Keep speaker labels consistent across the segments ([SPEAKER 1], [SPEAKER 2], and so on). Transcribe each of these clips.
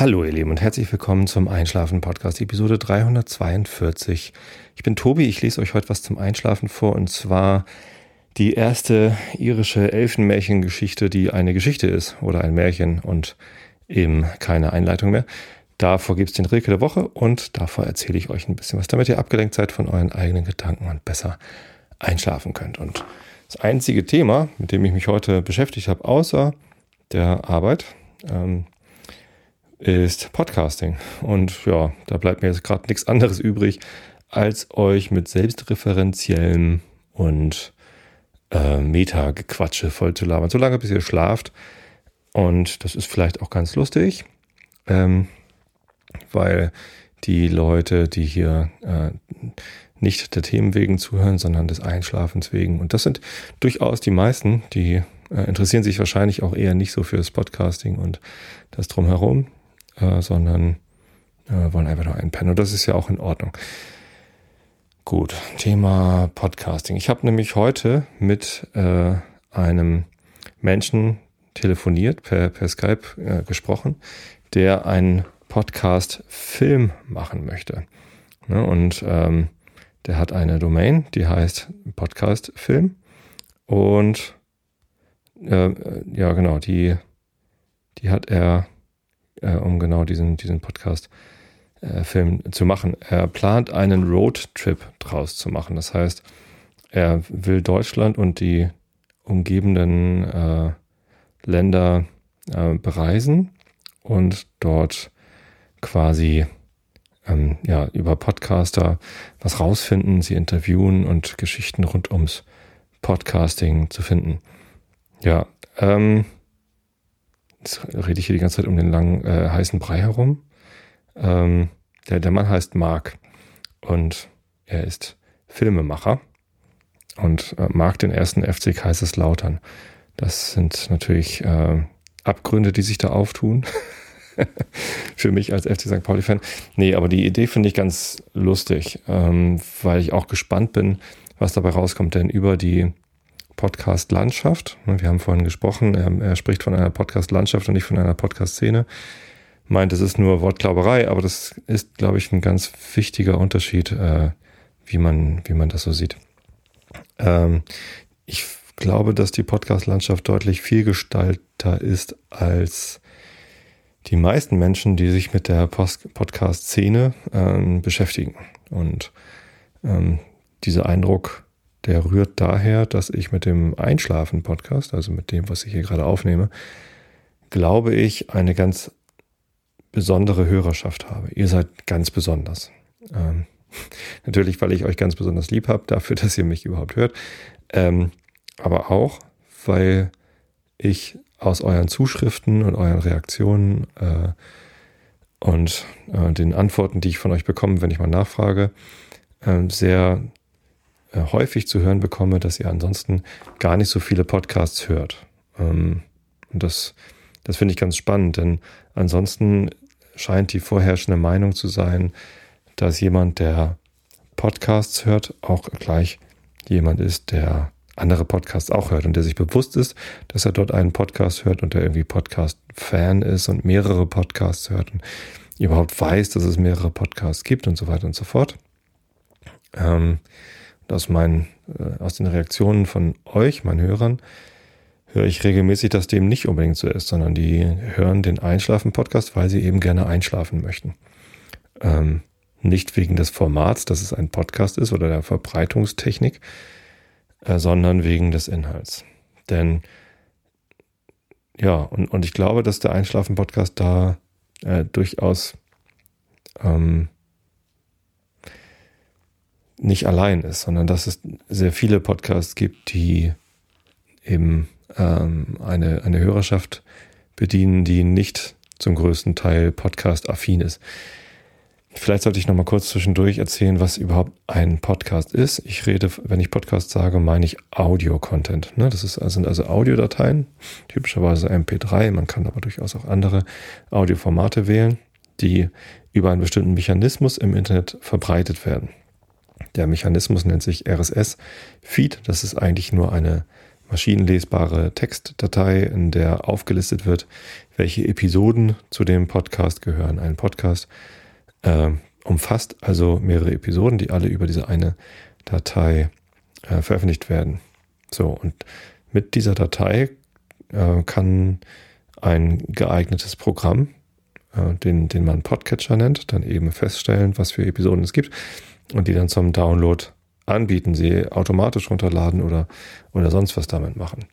[SPEAKER 1] Hallo ihr Lieben und herzlich willkommen zum Einschlafen Podcast Episode 342. Ich bin Tobi, ich lese euch heute was zum Einschlafen vor und zwar die erste irische Elfenmärchengeschichte, die eine Geschichte ist oder ein Märchen und eben keine Einleitung mehr. Davor gibt es den Rilke der Woche und davor erzähle ich euch ein bisschen was, damit ihr abgelenkt seid von euren eigenen Gedanken und besser einschlafen könnt. Und das einzige Thema, mit dem ich mich heute beschäftigt habe, außer der Arbeit, ähm, ist Podcasting. Und ja, da bleibt mir jetzt gerade nichts anderes übrig, als euch mit selbstreferenziellem und äh, Meta-Gequatsche voll zu labern. So lange, bis ihr schlaft. Und das ist vielleicht auch ganz lustig, ähm, weil die Leute, die hier äh, nicht der Themen wegen zuhören, sondern des Einschlafens wegen. Und das sind durchaus die meisten, die äh, interessieren sich wahrscheinlich auch eher nicht so fürs Podcasting und das drumherum äh, sondern äh, wollen einfach nur einpennen. Und das ist ja auch in Ordnung. Gut, Thema Podcasting. Ich habe nämlich heute mit äh, einem Menschen telefoniert, per, per Skype äh, gesprochen, der einen Podcast-Film machen möchte. Ne, und ähm, der hat eine Domain, die heißt Podcast-Film. Und äh, ja, genau, die, die hat er äh, um genau diesen, diesen Podcast äh, zu machen. Er plant einen Roadtrip draus zu machen. Das heißt, er will Deutschland und die umgebenden äh, Länder äh, bereisen und dort quasi ähm, ja, über Podcaster was rausfinden, sie interviewen und Geschichten rund ums Podcasting zu finden. Ja, ähm, Jetzt rede ich hier die ganze Zeit um den langen, äh, heißen Brei herum. Ähm, der, der Mann heißt Mark und er ist Filmemacher und äh, mag den ersten FC Kaiserslautern. Das sind natürlich äh, Abgründe, die sich da auftun. Für mich als FC St. Pauli-Fan. Nee, aber die Idee finde ich ganz lustig, ähm, weil ich auch gespannt bin, was dabei rauskommt. Denn über die Podcast-Landschaft. Wir haben vorhin gesprochen, er, er spricht von einer Podcast-Landschaft und nicht von einer Podcast-Szene. Meint, es ist nur Wortklauberei, aber das ist, glaube ich, ein ganz wichtiger Unterschied, äh, wie, man, wie man das so sieht. Ähm, ich glaube, dass die Podcast-Landschaft deutlich vielgestalter ist als die meisten Menschen, die sich mit der Podcast-Szene ähm, beschäftigen. Und ähm, dieser Eindruck der rührt daher, dass ich mit dem Einschlafen-Podcast, also mit dem, was ich hier gerade aufnehme, glaube ich, eine ganz besondere Hörerschaft habe. Ihr seid ganz besonders. Ähm, natürlich, weil ich euch ganz besonders lieb habe, dafür, dass ihr mich überhaupt hört. Ähm, aber auch, weil ich aus euren Zuschriften und euren Reaktionen äh, und äh, den Antworten, die ich von euch bekomme, wenn ich mal nachfrage, äh, sehr äh, häufig zu hören bekomme, dass ihr ansonsten gar nicht so viele Podcasts hört. Ähm, und das, das finde ich ganz spannend, denn ansonsten scheint die vorherrschende Meinung zu sein, dass jemand, der Podcasts hört, auch gleich jemand ist, der andere Podcasts auch hört und der sich bewusst ist, dass er dort einen Podcast hört und der irgendwie Podcast-Fan ist und mehrere Podcasts hört und überhaupt weiß, dass es mehrere Podcasts gibt und so weiter und so fort. Ähm, aus meinen, äh, aus den Reaktionen von euch, meinen Hörern, höre ich regelmäßig, dass dem nicht unbedingt so ist, sondern die hören den Einschlafen-Podcast, weil sie eben gerne einschlafen möchten. Ähm, nicht wegen des Formats, dass es ein Podcast ist oder der Verbreitungstechnik, äh, sondern wegen des Inhalts. Denn ja, und, und ich glaube, dass der Einschlafen-Podcast da äh, durchaus ähm, nicht allein ist, sondern dass es sehr viele Podcasts gibt, die eben ähm, eine, eine Hörerschaft bedienen, die nicht zum größten Teil Podcast-affin ist. Vielleicht sollte ich noch mal kurz zwischendurch erzählen, was überhaupt ein Podcast ist. Ich rede, wenn ich Podcast sage, meine ich Audio-Content. Ne? Das ist, sind also Audiodateien, typischerweise MP3. Man kann aber durchaus auch andere Audioformate wählen, die über einen bestimmten Mechanismus im Internet verbreitet werden. Der Mechanismus nennt sich RSS-Feed. Das ist eigentlich nur eine maschinenlesbare Textdatei, in der aufgelistet wird, welche Episoden zu dem Podcast gehören. Ein Podcast äh, umfasst also mehrere Episoden, die alle über diese eine Datei äh, veröffentlicht werden. So, und mit dieser Datei äh, kann ein geeignetes Programm, äh, den, den man Podcatcher nennt, dann eben feststellen, was für Episoden es gibt und die dann zum Download anbieten, sie automatisch runterladen oder, oder sonst was damit machen.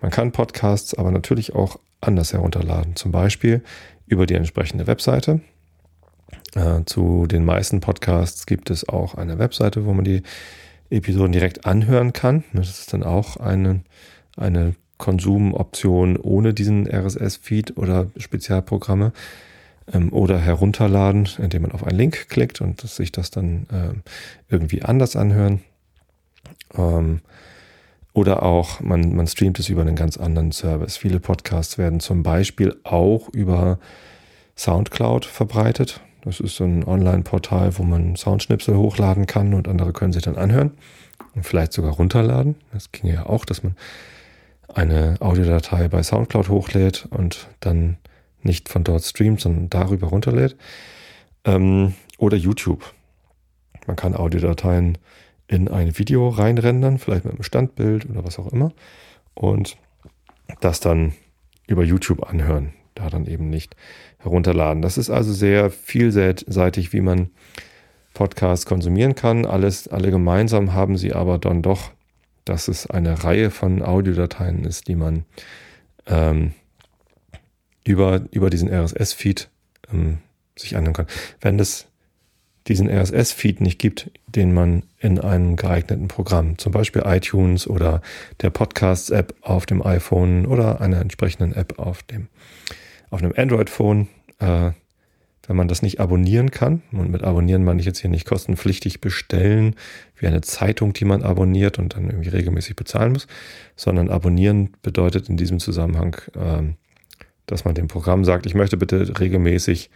[SPEAKER 1] Man kann Podcasts aber natürlich auch anders herunterladen, zum Beispiel über die entsprechende Webseite. Äh, zu den meisten Podcasts gibt es auch eine Webseite, wo man die Episoden direkt anhören kann. Das ist dann auch eine, eine Konsumoption ohne diesen RSS-Feed oder Spezialprogramme ähm, oder herunterladen, indem man auf einen Link klickt und sich das dann ähm, irgendwie anders anhören. Ähm, oder auch, man, man streamt es über einen ganz anderen Service. Viele Podcasts werden zum Beispiel auch über SoundCloud verbreitet. Das ist so ein Online-Portal, wo man Soundschnipsel hochladen kann und andere können sich dann anhören und vielleicht sogar runterladen. Das ging ja auch, dass man eine Audiodatei bei SoundCloud hochlädt und dann nicht von dort streamt, sondern darüber runterlädt. Ähm, oder YouTube. Man kann Audiodateien in ein Video reinrendern, vielleicht mit einem Standbild oder was auch immer. Und das dann über YouTube anhören, da dann eben nicht herunterladen. Das ist also sehr vielseitig, wie man Podcasts konsumieren kann. Alles, alle gemeinsam haben sie aber dann doch, dass es eine Reihe von Audiodateien ist, die man ähm, über, über diesen RSS-Feed ähm, sich anhören kann. Wenn es diesen RSS-Feed nicht gibt, den man in einem geeigneten Programm, zum Beispiel iTunes oder der Podcasts-App auf dem iPhone oder einer entsprechenden App auf dem auf einem Android-Phone, äh, wenn man das nicht abonnieren kann, und mit abonnieren meine ich jetzt hier nicht kostenpflichtig bestellen, wie eine Zeitung, die man abonniert und dann irgendwie regelmäßig bezahlen muss, sondern abonnieren bedeutet in diesem Zusammenhang, äh, dass man dem Programm sagt, ich möchte bitte regelmäßig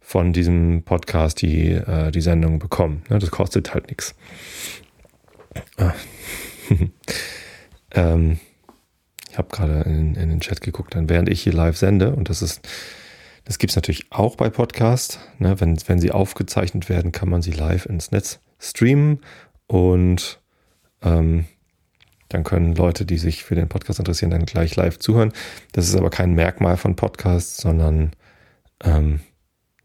[SPEAKER 1] von diesem Podcast die, äh, die Sendung bekommen. Ja, das kostet halt nichts. Ah. ähm, ich habe gerade in, in, den Chat geguckt, dann während ich hier live sende, und das ist, das gibt es natürlich auch bei Podcasts. Ne? Wenn, wenn sie aufgezeichnet werden, kann man sie live ins Netz streamen und ähm, dann können Leute, die sich für den Podcast interessieren, dann gleich live zuhören. Das ist aber kein Merkmal von Podcasts, sondern ähm,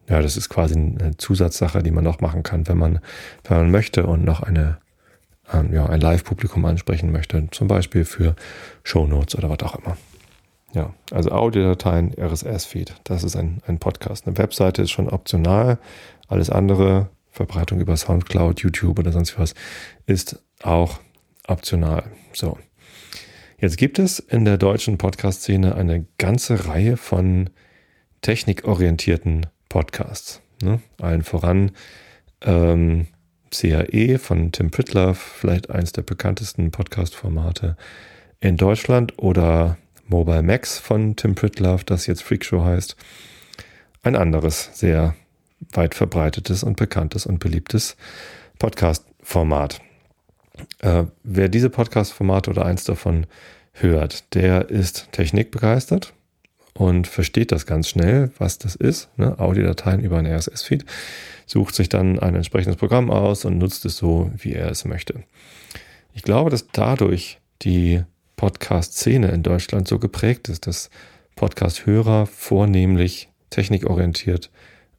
[SPEAKER 1] ja, das ist quasi eine Zusatzsache, die man noch machen kann, wenn man, wenn man möchte und noch eine, ähm, ja, ein Live-Publikum ansprechen möchte, zum Beispiel für Shownotes oder was auch immer. Ja, also Audiodateien, RSS-Feed, das ist ein, ein Podcast. Eine Webseite ist schon optional. Alles andere, Verbreitung über Soundcloud, YouTube oder sonst was, ist auch optional. So. Jetzt gibt es in der deutschen Podcast-Szene eine ganze Reihe von technikorientierten Podcasts. Ne? Allen voran ähm, CAE von Tim Pritloff, vielleicht eines der bekanntesten Podcast-Formate in Deutschland oder Mobile Max von Tim Pritloff, das jetzt Freakshow heißt. Ein anderes, sehr weit verbreitetes und bekanntes und beliebtes Podcast-Format. Äh, wer diese Podcast-Formate oder eins davon hört, der ist technikbegeistert und versteht das ganz schnell, was das ist. Ne? Audiodateien über ein RSS-Feed, sucht sich dann ein entsprechendes Programm aus und nutzt es so, wie er es möchte. Ich glaube, dass dadurch die Podcast-Szene in Deutschland so geprägt ist, dass Podcast-Hörer vornehmlich technikorientiert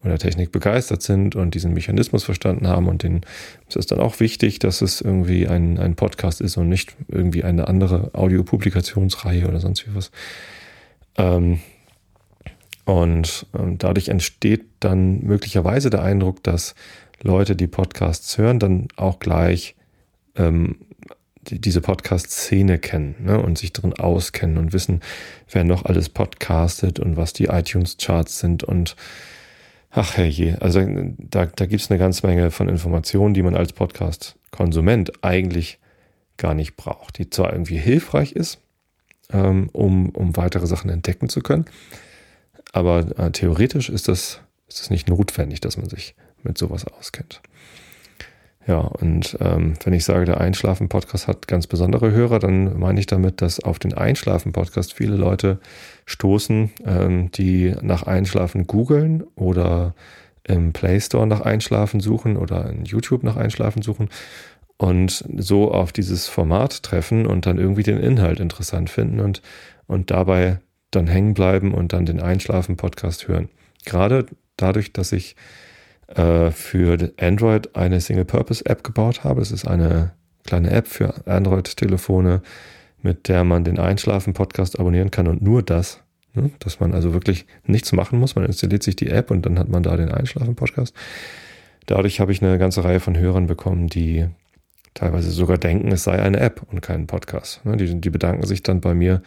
[SPEAKER 1] oder Technik begeistert sind und diesen Mechanismus verstanden haben und den es ist dann auch wichtig, dass es irgendwie ein, ein Podcast ist und nicht irgendwie eine andere Audiopublikationsreihe oder sonst wie was. Ähm, und ähm, dadurch entsteht dann möglicherweise der Eindruck, dass Leute, die Podcasts hören, dann auch gleich ähm, die, diese Podcast-Szene kennen ne, und sich drin auskennen und wissen, wer noch alles podcastet und was die iTunes-Charts sind und Ach herrje, also da, da gibt es eine ganze Menge von Informationen, die man als Podcast-Konsument eigentlich gar nicht braucht, die zwar irgendwie hilfreich ist, ähm, um, um weitere Sachen entdecken zu können, aber äh, theoretisch ist das, ist das nicht notwendig, dass man sich mit sowas auskennt. Ja, und ähm, wenn ich sage, der Einschlafen-Podcast hat ganz besondere Hörer, dann meine ich damit, dass auf den Einschlafen-Podcast viele Leute stoßen, ähm, die nach Einschlafen googeln oder im Play Store nach Einschlafen suchen oder in YouTube nach Einschlafen suchen und so auf dieses Format treffen und dann irgendwie den Inhalt interessant finden und, und dabei dann hängen bleiben und dann den Einschlafen-Podcast hören. Gerade dadurch, dass ich äh, für Android eine Single-Purpose-App gebaut habe. Es ist eine kleine App für Android-Telefone, mit der man den Einschlafen-Podcast abonnieren kann und nur das. Ne? Dass man also wirklich nichts machen muss. Man installiert sich die App und dann hat man da den Einschlafen-Podcast. Dadurch habe ich eine ganze Reihe von Hörern bekommen, die teilweise sogar denken, es sei eine App und kein Podcast. Ne? Die, die bedanken sich dann bei mir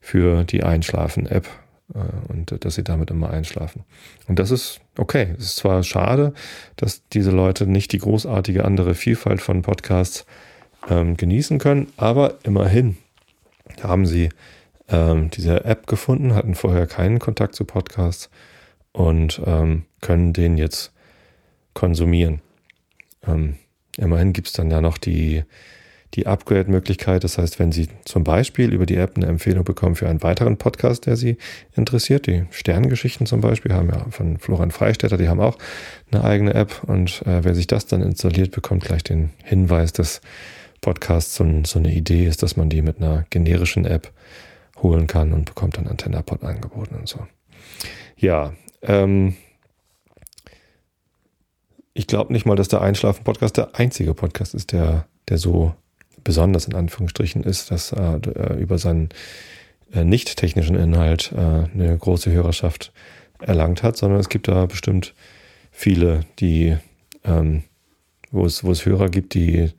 [SPEAKER 1] für die Einschlafen-App und dass sie damit immer einschlafen. Und das ist okay. Es ist zwar schade, dass diese Leute nicht die großartige andere Vielfalt von Podcasts ähm, genießen können, aber immerhin haben sie ähm, diese App gefunden, hatten vorher keinen Kontakt zu Podcasts und ähm, können den jetzt konsumieren. Ähm, immerhin gibt es dann ja noch die die Upgrade-Möglichkeit. Das heißt, wenn Sie zum Beispiel über die App eine Empfehlung bekommen für einen weiteren Podcast, der Sie interessiert, die Sterngeschichten zum Beispiel, haben ja von Florian Freistetter, die haben auch eine eigene App und äh, wer sich das dann installiert, bekommt gleich den Hinweis, dass Podcast so, so eine Idee ist, dass man die mit einer generischen App holen kann und bekommt dann AntennaPod angeboten und so. Ja, ähm, ich glaube nicht mal, dass der Einschlafen-Podcast der einzige Podcast ist, der, der so besonders in Anführungsstrichen ist, dass er äh, über seinen äh, nicht technischen Inhalt äh, eine große Hörerschaft erlangt hat, sondern es gibt da bestimmt viele, die, ähm, wo, es, wo es Hörer gibt, die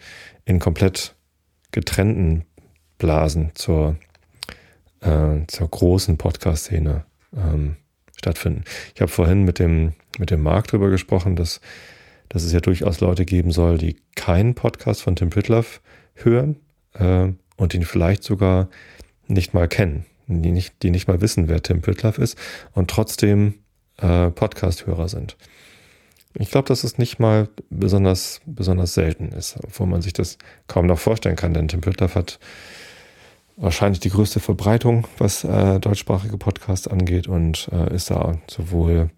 [SPEAKER 1] in komplett getrennten Blasen zur, äh, zur großen Podcast-Szene ähm, stattfinden. Ich habe vorhin mit dem, mit dem Marc drüber gesprochen, dass, dass es ja durchaus Leute geben soll, die keinen Podcast von Tim Pritloff hören äh, und ihn vielleicht sogar nicht mal kennen, die nicht, die nicht mal wissen, wer Tim Pritloff ist und trotzdem äh, Podcast-Hörer sind. Ich glaube, dass es nicht mal besonders, besonders selten ist, obwohl man sich das kaum noch vorstellen kann, denn Tim Pritloff hat wahrscheinlich die größte Verbreitung, was äh, deutschsprachige Podcasts angeht und äh, ist da sowohl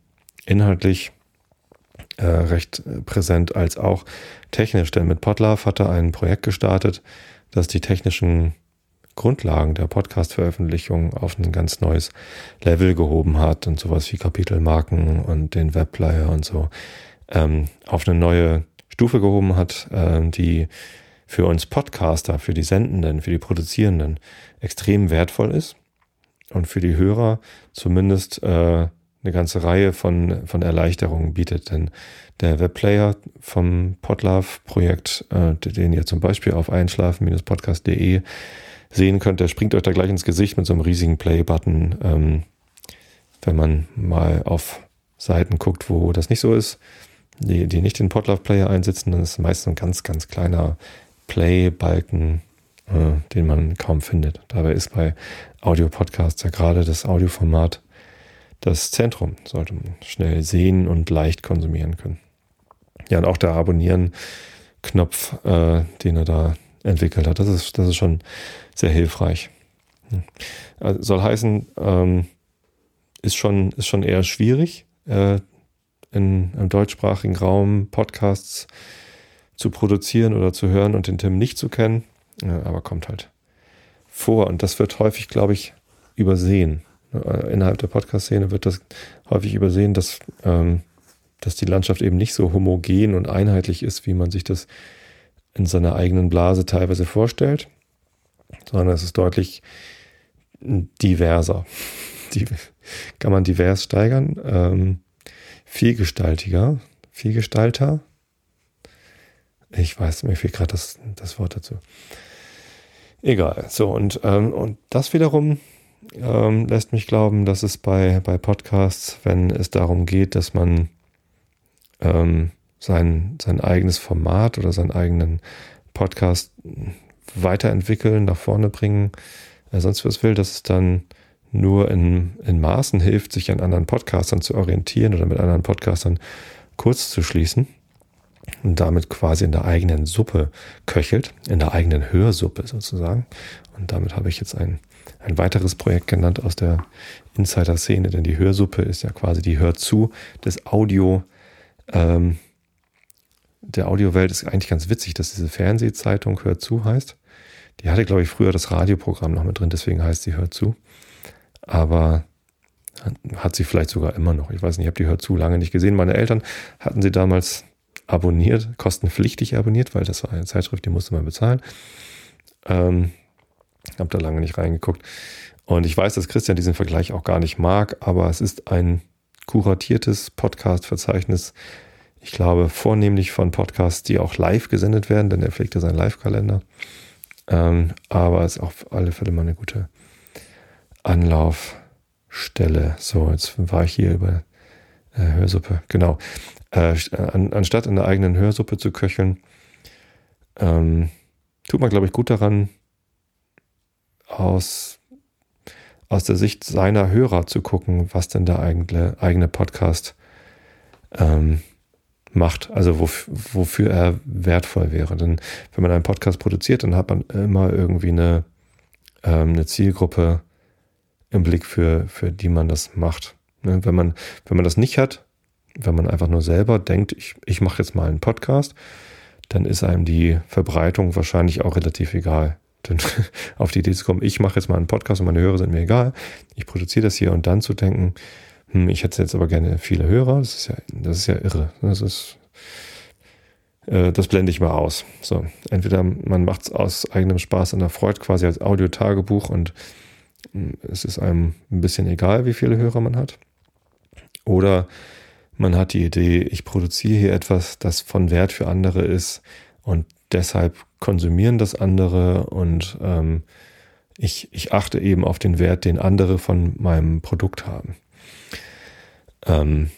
[SPEAKER 1] inhaltlich äh, recht präsent als auch technisch. Denn mit Podlove hat er ein Projekt gestartet, das die technischen Grundlagen der Podcast-Veröffentlichung auf ein ganz neues Level gehoben hat und sowas wie Kapitelmarken und den Webplayer und so ähm, auf eine neue Stufe gehoben hat, äh, die für uns Podcaster, für die Sendenden, für die Produzierenden extrem wertvoll ist und für die Hörer zumindest äh, eine ganze Reihe von, von Erleichterungen bietet. Denn der Webplayer vom Podlove-Projekt, äh, den ihr zum Beispiel auf einschlafen-podcast.de sehen könnt, der springt euch da gleich ins Gesicht mit so einem riesigen Play-Button. Ähm, wenn man mal auf Seiten guckt, wo das nicht so ist, die, die nicht den Podlove-Player einsetzen, dann ist es meist ein ganz, ganz kleiner Play-Balken, äh, den man kaum findet. Dabei ist bei Audio-Podcasts ja gerade das Audioformat das Zentrum sollte man schnell sehen und leicht konsumieren können. Ja, und auch der Abonnieren-Knopf, äh, den er da entwickelt hat, das ist, das ist schon sehr hilfreich. Also soll heißen, ähm, ist, schon, ist schon eher schwierig, äh, in, im deutschsprachigen Raum Podcasts zu produzieren oder zu hören und den Tim nicht zu kennen, ja, aber kommt halt vor. Und das wird häufig, glaube ich, übersehen. Äh, innerhalb der Podcast-Szene wird das häufig übersehen, dass, ähm, dass die Landschaft eben nicht so homogen und einheitlich ist, wie man sich das in seiner eigenen Blase teilweise vorstellt, sondern es ist deutlich diverser. Die kann man divers steigern. Ähm, vielgestaltiger, vielgestalter. Ich weiß, mir fehlt gerade das, das Wort dazu. Egal. So, und, ähm, und das wiederum ähm, lässt mich glauben, dass es bei, bei Podcasts, wenn es darum geht, dass man ähm, sein, sein eigenes Format oder seinen eigenen Podcast weiterentwickeln, nach vorne bringen, äh, sonst was will, dass es dann nur in, in Maßen hilft, sich an anderen Podcastern zu orientieren oder mit anderen Podcastern kurz zu schließen. und damit quasi in der eigenen Suppe köchelt, in der eigenen Hörsuppe sozusagen. Und damit habe ich jetzt ein, ein weiteres Projekt genannt aus der Insider-Szene, denn die Hörsuppe ist ja quasi die Hörzu des Audio, ähm, der Audiowelt ist eigentlich ganz witzig, dass diese Fernsehzeitung Hörzu heißt. Die hatte, glaube ich, früher das Radioprogramm noch mit drin, deswegen heißt sie Hörzu. Aber hat sie vielleicht sogar immer noch. Ich weiß nicht, ich habe die Hörzu lange nicht gesehen. Meine Eltern hatten sie damals abonniert, kostenpflichtig abonniert, weil das war eine Zeitschrift, die musste man bezahlen. Ähm, habe da lange nicht reingeguckt. Und ich weiß, dass Christian diesen Vergleich auch gar nicht mag, aber es ist ein kuratiertes Podcast-Verzeichnis. Ich glaube, vornehmlich von Podcasts, die auch live gesendet werden, denn er pflegte seinen Live-Kalender. Ähm, aber es ist auf alle Fälle mal eine gute Anlaufstelle. So, jetzt war ich hier über äh, Hörsuppe. Genau. Äh, an, anstatt in der eigenen Hörsuppe zu köcheln, ähm, tut man, glaube ich, gut daran, aus, aus der Sicht seiner Hörer zu gucken, was denn der eigene, eigene Podcast ähm, macht, also wof wofür er wertvoll wäre. Denn wenn man einen Podcast produziert, dann hat man immer irgendwie eine, ähm, eine Zielgruppe im Blick, für, für die man das macht. Ne? Wenn, man, wenn man das nicht hat, wenn man einfach nur selber denkt, ich, ich mache jetzt mal einen Podcast, dann ist einem die Verbreitung wahrscheinlich auch relativ egal. Denn auf die Idee zu kommen, ich mache jetzt mal einen Podcast und meine Hörer sind mir egal, ich produziere das hier und dann zu denken, hm, ich hätte jetzt aber gerne viele Hörer, das ist ja, das ist ja irre. Das ist, äh, das blende ich mal aus. So, entweder man macht es aus eigenem Spaß und erfreut quasi als Audio-Tagebuch und hm, es ist einem ein bisschen egal, wie viele Hörer man hat. Oder man hat die Idee, ich produziere hier etwas, das von Wert für andere ist und deshalb konsumieren das andere und ähm, ich, ich achte eben auf den Wert, den andere von meinem Produkt haben. Ähm,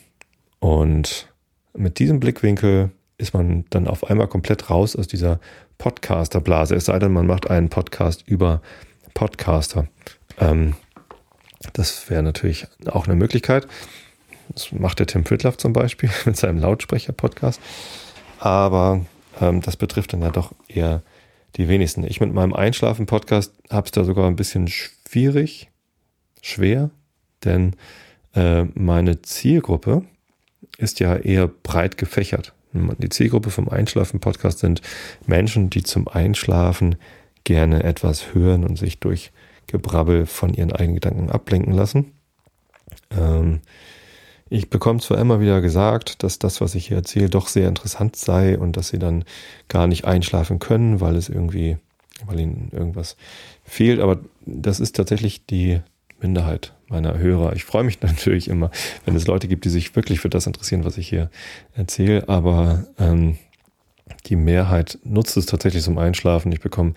[SPEAKER 1] und mit diesem Blickwinkel ist man dann auf einmal komplett raus aus dieser Podcaster-Blase. Es sei denn, man macht einen Podcast über Podcaster. Ähm, das wäre natürlich auch eine Möglichkeit. Das macht der Tim Pritloff zum Beispiel mit seinem Lautsprecher-Podcast. Aber ähm, das betrifft dann ja doch eher die wenigsten. Ich mit meinem Einschlafen-Podcast habe es da sogar ein bisschen schwierig, schwer, denn äh, meine Zielgruppe ist ja eher breit gefächert. Die Zielgruppe vom Einschlafen-Podcast sind Menschen, die zum Einschlafen gerne etwas hören und sich durch Gebrabbel von ihren eigenen Gedanken ablenken lassen. Ähm, ich bekomme zwar immer wieder gesagt, dass das, was ich hier erzähle, doch sehr interessant sei und dass sie dann gar nicht einschlafen können, weil es irgendwie, weil ihnen irgendwas fehlt, aber das ist tatsächlich die Minderheit meiner Hörer. Ich freue mich natürlich immer, wenn es Leute gibt, die sich wirklich für das interessieren, was ich hier erzähle, aber ähm, die Mehrheit nutzt es tatsächlich zum Einschlafen. Ich bekomme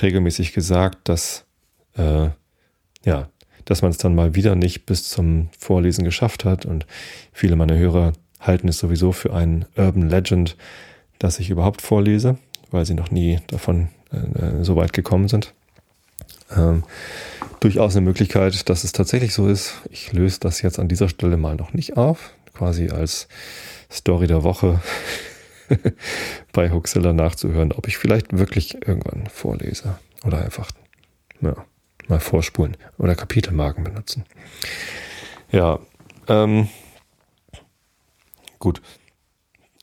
[SPEAKER 1] regelmäßig gesagt, dass äh, ja, dass man es dann mal wieder nicht bis zum Vorlesen geschafft hat. Und viele meiner Hörer halten es sowieso für einen Urban Legend, dass ich überhaupt vorlese, weil sie noch nie davon äh, so weit gekommen sind. Ähm, durchaus eine Möglichkeit, dass es tatsächlich so ist. Ich löse das jetzt an dieser Stelle mal noch nicht auf, quasi als Story der Woche bei Hoaxilla nachzuhören, ob ich vielleicht wirklich irgendwann vorlese oder einfach ja, mal vorspulen oder Kapitelmarken benutzen. Ja, ähm, gut.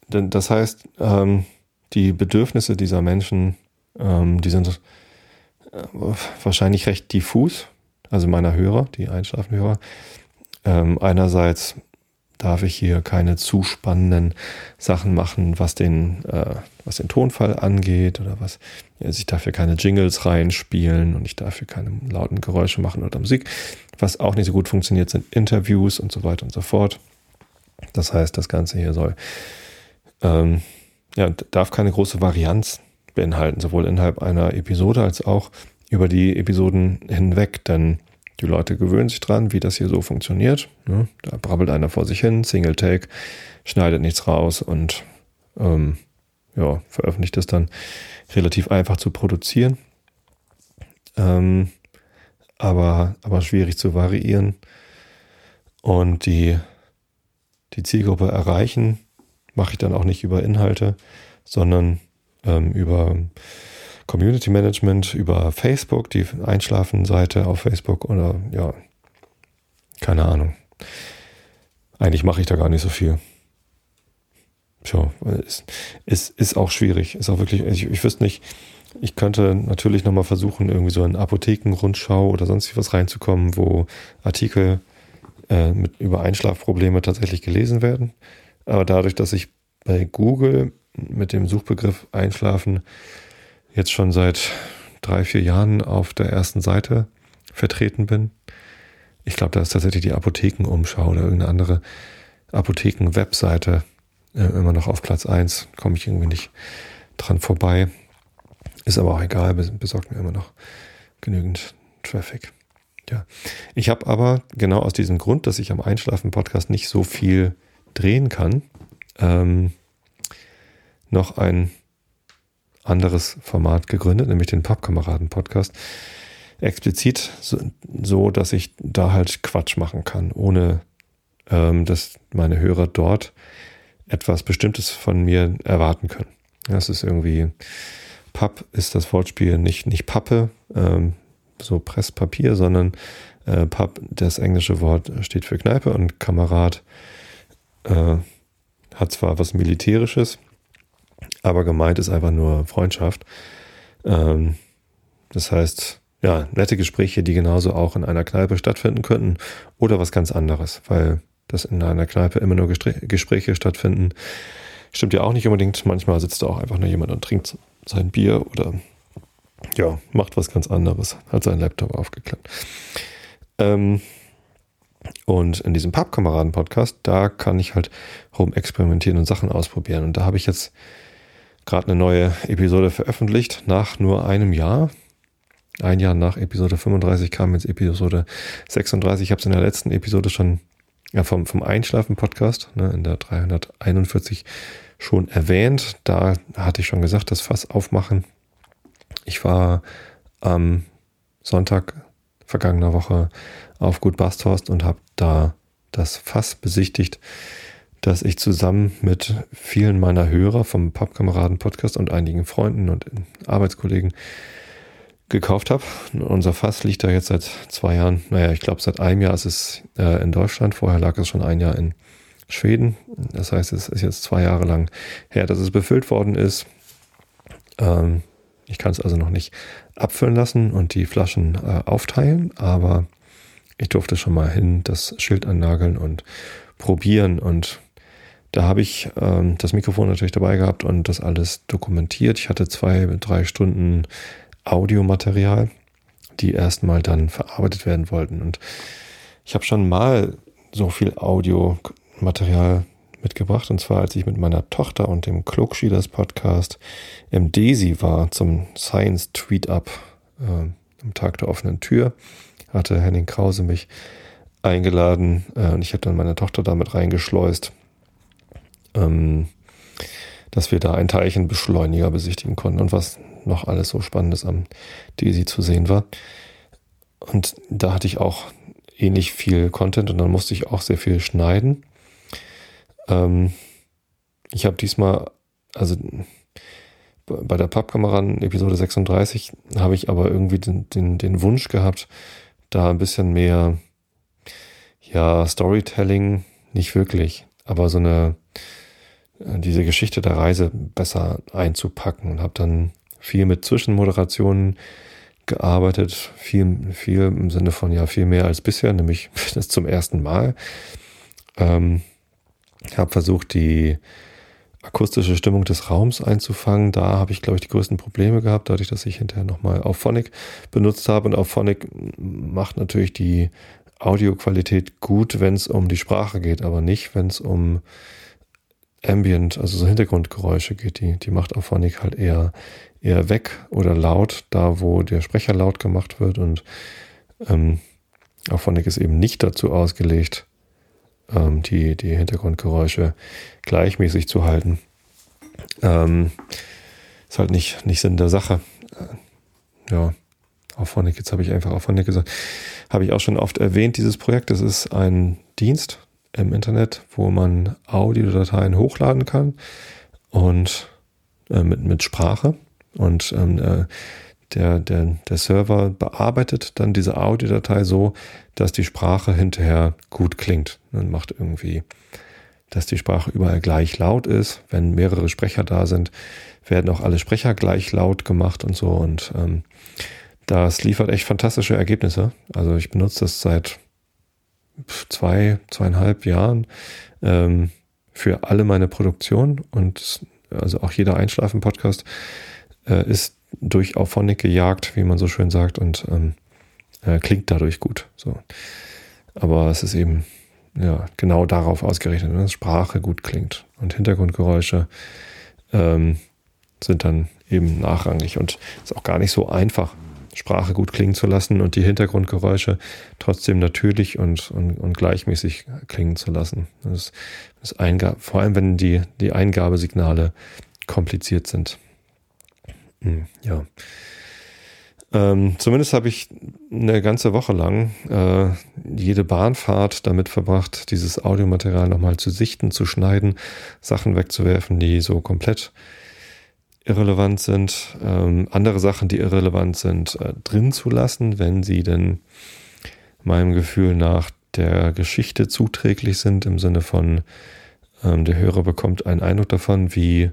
[SPEAKER 1] Das heißt, ähm, die Bedürfnisse dieser Menschen, ähm, die sind äh, wahrscheinlich recht diffus, also meiner Hörer, die Einschlafenhörer. Ähm, einerseits darf ich hier keine zu spannenden Sachen machen, was den, äh, was den Tonfall angeht oder was. Also ich darf hier keine Jingles reinspielen und ich darf hier keine lauten Geräusche machen oder Musik. Was auch nicht so gut funktioniert, sind Interviews und so weiter und so fort. Das heißt, das Ganze hier soll, ähm, ja, darf keine große Varianz beinhalten, sowohl innerhalb einer Episode als auch über die Episoden hinweg, denn die Leute gewöhnen sich dran, wie das hier so funktioniert. Ne? Da brabbelt einer vor sich hin, Single Take, schneidet nichts raus und ähm, ja, veröffentlicht es dann relativ einfach zu produzieren. Ähm, aber, aber schwierig zu variieren. Und die, die Zielgruppe erreichen mache ich dann auch nicht über Inhalte, sondern ähm, über Community Management, über Facebook, die Einschlafen-Seite auf Facebook oder ja, keine Ahnung. Eigentlich mache ich da gar nicht so viel. Tja, ist, ist, ist auch schwierig. Ist auch wirklich, ich, ich wüsste nicht, ich könnte natürlich nochmal versuchen, irgendwie so in Apothekenrundschau oder sonst was reinzukommen, wo Artikel äh, mit, über Einschlafprobleme tatsächlich gelesen werden. Aber dadurch, dass ich bei Google mit dem Suchbegriff Einschlafen jetzt schon seit drei, vier Jahren auf der ersten Seite vertreten bin, ich glaube, da ist tatsächlich die Apothekenumschau oder irgendeine andere Apotheken-Webseite immer noch auf Platz eins. Komme ich irgendwie nicht dran vorbei. Ist aber auch egal, besorgt mir immer noch genügend Traffic. Ja. Ich habe aber genau aus diesem Grund, dass ich am Einschlafen-Podcast nicht so viel drehen kann, ähm, noch ein anderes Format gegründet, nämlich den Pappkameraden-Podcast explizit so, so, dass ich da halt Quatsch machen kann, ohne ähm, dass meine Hörer dort etwas Bestimmtes von mir erwarten können. Das ist irgendwie, Papp ist das Wortspiel nicht, nicht Pappe, ähm, so Presspapier, sondern äh, Papp, das englische Wort steht für Kneipe und Kamerad äh, hat zwar was Militärisches, aber gemeint ist einfach nur Freundschaft. Ähm, das heißt, ja, nette Gespräche, die genauso auch in einer Kneipe stattfinden könnten oder was ganz anderes, weil das in einer Kneipe immer nur Gespräche stattfinden. Stimmt ja auch nicht unbedingt. Manchmal sitzt da auch einfach nur jemand und trinkt sein Bier oder ja, macht was ganz anderes, hat seinen Laptop aufgeklappt. Ähm, und in diesem Pappkameraden-Podcast, da kann ich halt rumexperimentieren und Sachen ausprobieren. Und da habe ich jetzt gerade eine neue Episode veröffentlicht, nach nur einem Jahr. Ein Jahr nach Episode 35 kam jetzt Episode 36. Ich habe es in der letzten Episode schon ja, vom, vom Einschlafen-Podcast, ne, in der 341 schon erwähnt. Da hatte ich schon gesagt, das Fass aufmachen. Ich war am Sonntag vergangener Woche auf Gut Basthorst und habe da das Fass besichtigt, das ich zusammen mit vielen meiner Hörer vom Pappkameraden-Podcast und einigen Freunden und Arbeitskollegen gekauft habe. Unser Fass liegt da jetzt seit zwei Jahren, naja, ich glaube seit einem Jahr ist es äh, in Deutschland, vorher lag es schon ein Jahr in Schweden. Das heißt, es ist jetzt zwei Jahre lang her, dass es befüllt worden ist. Ähm, ich kann es also noch nicht abfüllen lassen und die Flaschen äh, aufteilen, aber ich durfte schon mal hin, das Schild annageln und probieren und da habe ich ähm, das Mikrofon natürlich dabei gehabt und das alles dokumentiert. Ich hatte zwei, drei Stunden Audiomaterial, die erstmal dann verarbeitet werden wollten. Und ich habe schon mal so viel Audiomaterial mitgebracht. Und zwar, als ich mit meiner Tochter und dem Klugschieders Podcast im Daisy war zum Science Tweet Up äh, am Tag der offenen Tür, hatte Henning Krause mich eingeladen äh, und ich habe dann meine Tochter damit reingeschleust. Ähm, dass wir da einen Teilchenbeschleuniger besichtigen konnten und was noch alles so Spannendes am Daisy zu sehen war. Und da hatte ich auch ähnlich viel Content und dann musste ich auch sehr viel schneiden. Ähm, ich habe diesmal, also bei der Pappkameraden Episode 36 habe ich aber irgendwie den, den, den Wunsch gehabt, da ein bisschen mehr, ja, Storytelling, nicht wirklich, aber so eine, diese Geschichte der Reise besser einzupacken und habe dann viel mit Zwischenmoderationen gearbeitet, viel, viel im Sinne von ja viel mehr als bisher, nämlich das zum ersten Mal. Ähm, habe versucht, die akustische Stimmung des Raums einzufangen. Da habe ich, glaube ich, die größten Probleme gehabt, dadurch, dass ich hinterher nochmal auf Phonic benutzt habe. Und auf Phonic macht natürlich die Audioqualität gut, wenn es um die Sprache geht, aber nicht, wenn es um Ambient, also so Hintergrundgeräusche geht. Die, die macht auf Phonic halt eher eher weg oder laut, da wo der Sprecher laut gemacht wird. Und ähm, Auphonic ist eben nicht dazu ausgelegt, ähm, die, die Hintergrundgeräusche gleichmäßig zu halten. Ähm, ist halt nicht, nicht Sinn der Sache. Äh, ja, Auphonic, jetzt habe ich einfach Auphonic gesagt. Habe ich auch schon oft erwähnt, dieses Projekt. Das ist ein Dienst, im Internet, wo man Audiodateien hochladen kann und äh, mit, mit Sprache. Und ähm, äh, der, der, der Server bearbeitet dann diese Audiodatei so, dass die Sprache hinterher gut klingt. Und macht irgendwie, dass die Sprache überall gleich laut ist. Wenn mehrere Sprecher da sind, werden auch alle Sprecher gleich laut gemacht und so. Und ähm, das liefert echt fantastische Ergebnisse. Also ich benutze das seit zwei, zweieinhalb Jahren ähm, für alle meine Produktionen und also auch jeder Einschlafen-Podcast äh, ist durch Auphonic gejagt, wie man so schön sagt, und ähm, äh, klingt dadurch gut. So. Aber es ist eben ja, genau darauf ausgerichtet, dass Sprache gut klingt. Und Hintergrundgeräusche ähm, sind dann eben nachrangig und ist auch gar nicht so einfach, Sprache gut klingen zu lassen und die Hintergrundgeräusche trotzdem natürlich und, und, und gleichmäßig klingen zu lassen. Das, das vor allem, wenn die, die Eingabesignale kompliziert sind. Hm, ja. Ähm, zumindest habe ich eine ganze Woche lang äh, jede Bahnfahrt damit verbracht, dieses Audiomaterial nochmal zu sichten, zu schneiden, Sachen wegzuwerfen, die so komplett irrelevant sind, ähm, andere Sachen, die irrelevant sind, äh, drin zu lassen, wenn sie denn meinem Gefühl nach der Geschichte zuträglich sind, im Sinne von ähm, der Hörer bekommt einen Eindruck davon, wie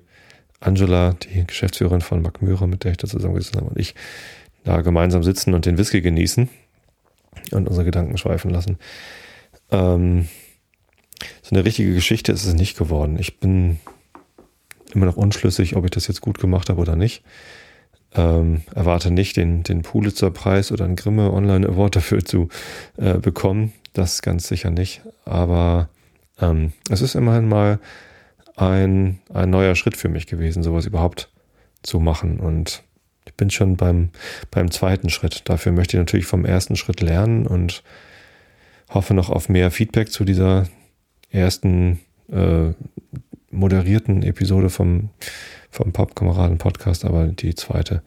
[SPEAKER 1] Angela, die Geschäftsführerin von Mac Myra, mit der ich da zusammengesessen habe, und ich da gemeinsam sitzen und den Whisky genießen und unsere Gedanken schweifen lassen. Ähm, so eine richtige Geschichte ist es nicht geworden. Ich bin immer noch unschlüssig, ob ich das jetzt gut gemacht habe oder nicht. Ähm, erwarte nicht, den, den Pulitzer-Preis oder einen Grimme Online Award dafür zu äh, bekommen. Das ganz sicher nicht. Aber ähm, es ist immerhin mal ein, ein neuer Schritt für mich gewesen, sowas überhaupt zu machen. Und ich bin schon beim, beim zweiten Schritt. Dafür möchte ich natürlich vom ersten Schritt lernen und hoffe noch auf mehr Feedback zu dieser ersten äh, moderierten Episode vom, vom Pappkameraden-Podcast, aber die zweite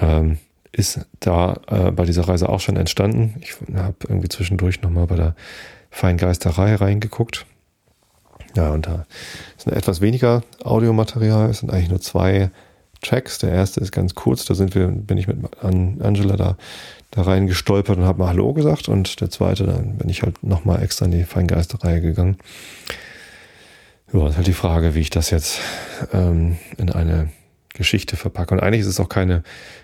[SPEAKER 1] ähm, ist da äh, bei dieser Reise auch schon entstanden. Ich habe irgendwie zwischendurch nochmal bei der Feingeisterei reingeguckt ja, und da ist etwas weniger Audiomaterial. Es sind eigentlich nur zwei Tracks. Der erste ist ganz kurz. Da sind wir, bin ich mit Angela da, da rein gestolpert und habe mal Hallo gesagt. Und der zweite, dann bin ich halt nochmal extra in die Feingeisterreihe gegangen. Ja, ist halt die Frage, wie ich das jetzt ähm, in eine Geschichte verpacke. Und eigentlich ist es auch keine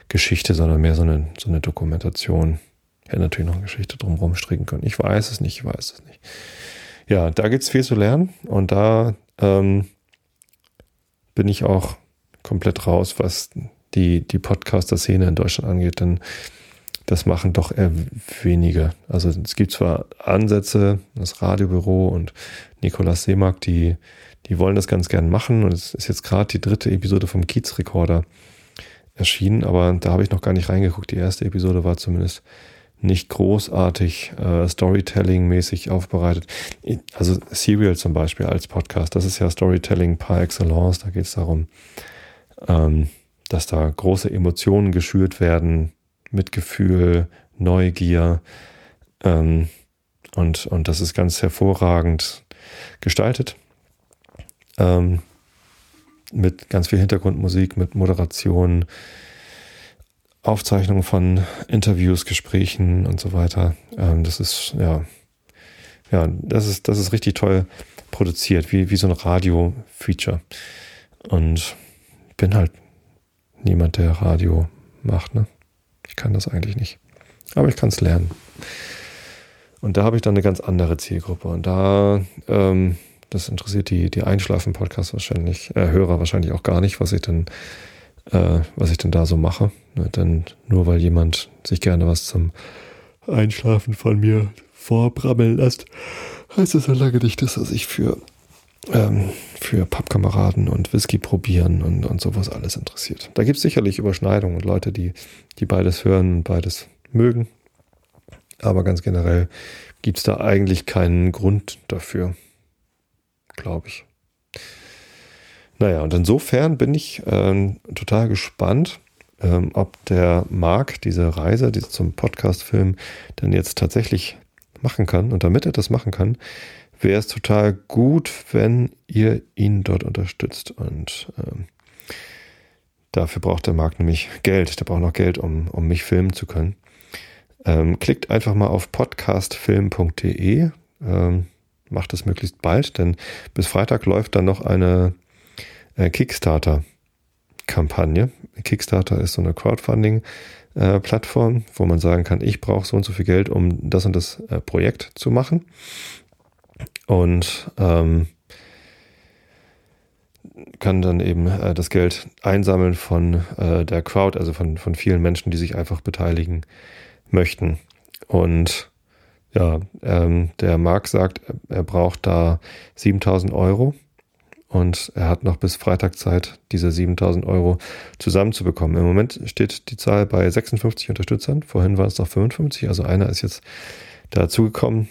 [SPEAKER 1] Geschichte, sondern mehr so eine, so eine Dokumentation. Ich hätte natürlich noch eine Geschichte drumherum stricken können. Ich weiß es nicht, ich weiß es nicht ja, da gibt es viel zu lernen und da ähm, bin ich auch komplett raus, was die, die Podcaster-Szene in Deutschland angeht, denn das machen doch eher wenige. Also es gibt zwar Ansätze, das Radiobüro und Nikolaus Seemark, die, die wollen das ganz gern machen und es ist jetzt gerade die dritte Episode vom Kiez-Rekorder erschienen, aber da habe ich noch gar nicht reingeguckt. Die erste Episode war zumindest nicht großartig äh, Storytelling-mäßig aufbereitet. Also Serial zum Beispiel als Podcast, das ist ja Storytelling par excellence. Da geht es darum, ähm, dass da große Emotionen geschürt werden, Mitgefühl, Neugier. Ähm, und, und das ist ganz hervorragend gestaltet. Ähm, mit ganz viel Hintergrundmusik, mit Moderation, Aufzeichnungen von Interviews, Gesprächen und so weiter. Ähm, das ist, ja, ja, das ist, das ist richtig toll produziert, wie, wie so ein Radio-Feature. Und bin halt niemand, der Radio macht, ne? Ich kann das eigentlich nicht. Aber ich kann es lernen. Und da habe ich dann eine ganz andere Zielgruppe. Und da, ähm, das interessiert die, die Einschlafen-Podcasts wahrscheinlich, äh, Hörer wahrscheinlich auch gar nicht, was ich dann äh, was ich denn da so mache. Ne, denn nur weil jemand sich gerne was zum Einschlafen von mir vorbrabbeln lässt, heißt es ja lange nicht, dass er sich für, ähm, für Pappkameraden und Whisky probieren und, und sowas alles interessiert. Da gibt es sicherlich Überschneidungen und Leute, die, die beides hören und beides mögen. Aber ganz generell gibt es da eigentlich keinen Grund dafür, glaube ich. Naja, und insofern bin ich ähm, total gespannt, ähm, ob der Marc diese Reise diese zum Podcast-Film dann jetzt tatsächlich machen kann. Und damit er das machen kann, wäre es total gut, wenn ihr ihn dort unterstützt. Und ähm, dafür braucht der Markt nämlich Geld. Der braucht noch Geld, um, um mich filmen zu können. Ähm, klickt einfach mal auf podcastfilm.de. Ähm, macht es möglichst bald, denn bis Freitag läuft dann noch eine Kickstarter-Kampagne. Kickstarter ist so eine Crowdfunding-Plattform, äh, wo man sagen kann, ich brauche so und so viel Geld, um das und das äh, Projekt zu machen. Und ähm, kann dann eben äh, das Geld einsammeln von äh, der Crowd, also von, von vielen Menschen, die sich einfach beteiligen möchten. Und ja, ähm, der Marc sagt, er braucht da 7000 Euro und er hat noch bis Freitag Zeit, diese 7000 Euro zusammenzubekommen. Im Moment steht die Zahl bei 56 Unterstützern. Vorhin waren es noch 55, also einer ist jetzt dazugekommen,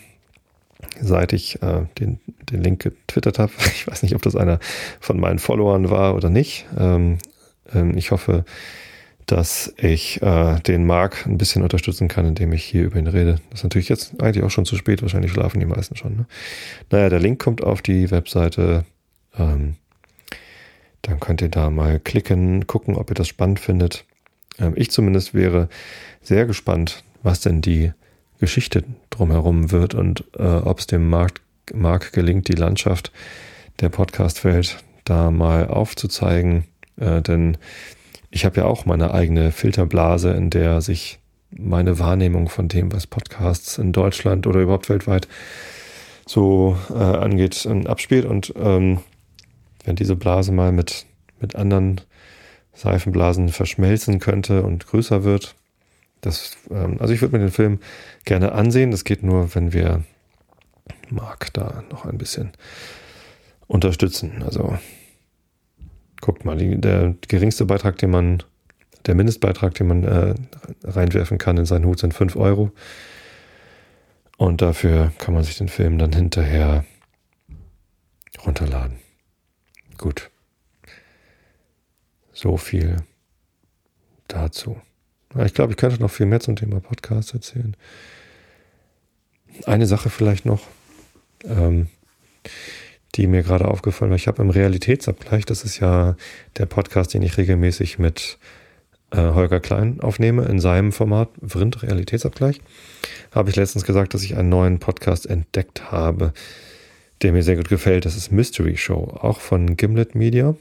[SPEAKER 1] seit ich äh, den, den Link getwittert habe. Ich weiß nicht, ob das einer von meinen Followern war oder nicht. Ähm, ähm, ich hoffe, dass ich äh, den Marc ein bisschen unterstützen kann, indem ich hier über ihn rede. Das ist natürlich jetzt eigentlich auch schon zu spät, wahrscheinlich schlafen die meisten schon. Ne? Naja, der Link kommt auf die Webseite. Ähm, dann könnt ihr da mal klicken, gucken, ob ihr das spannend findet. Ähm, ich zumindest wäre sehr gespannt, was denn die Geschichte drumherum wird und äh, ob es dem Markt, Marc gelingt, die Landschaft der Podcast-Welt da mal aufzuzeigen. Äh, denn ich habe ja auch meine eigene Filterblase, in der sich meine Wahrnehmung von dem, was Podcasts in Deutschland oder überhaupt weltweit so äh, angeht, abspielt. Und ähm, wenn diese Blase mal mit, mit anderen Seifenblasen verschmelzen könnte und größer wird, das, ähm, also ich würde mir den Film gerne ansehen. Das geht nur, wenn wir Marc da noch ein bisschen unterstützen. Also guckt mal, die, der geringste Beitrag, den man, der Mindestbeitrag, den man äh, reinwerfen kann in seinen Hut, sind 5 Euro. Und dafür kann man sich den Film dann hinterher runterladen. Gut. So viel dazu. Ich glaube, ich könnte noch viel mehr zum Thema Podcast erzählen. Eine Sache vielleicht noch. Ähm, die mir gerade aufgefallen war. Ich habe im Realitätsabgleich, das ist ja der Podcast, den ich regelmäßig mit äh, Holger Klein aufnehme, in seinem Format Vrind Realitätsabgleich, habe ich letztens gesagt, dass ich einen neuen Podcast entdeckt habe, der mir sehr gut gefällt. Das ist Mystery Show, auch von Gimlet Media.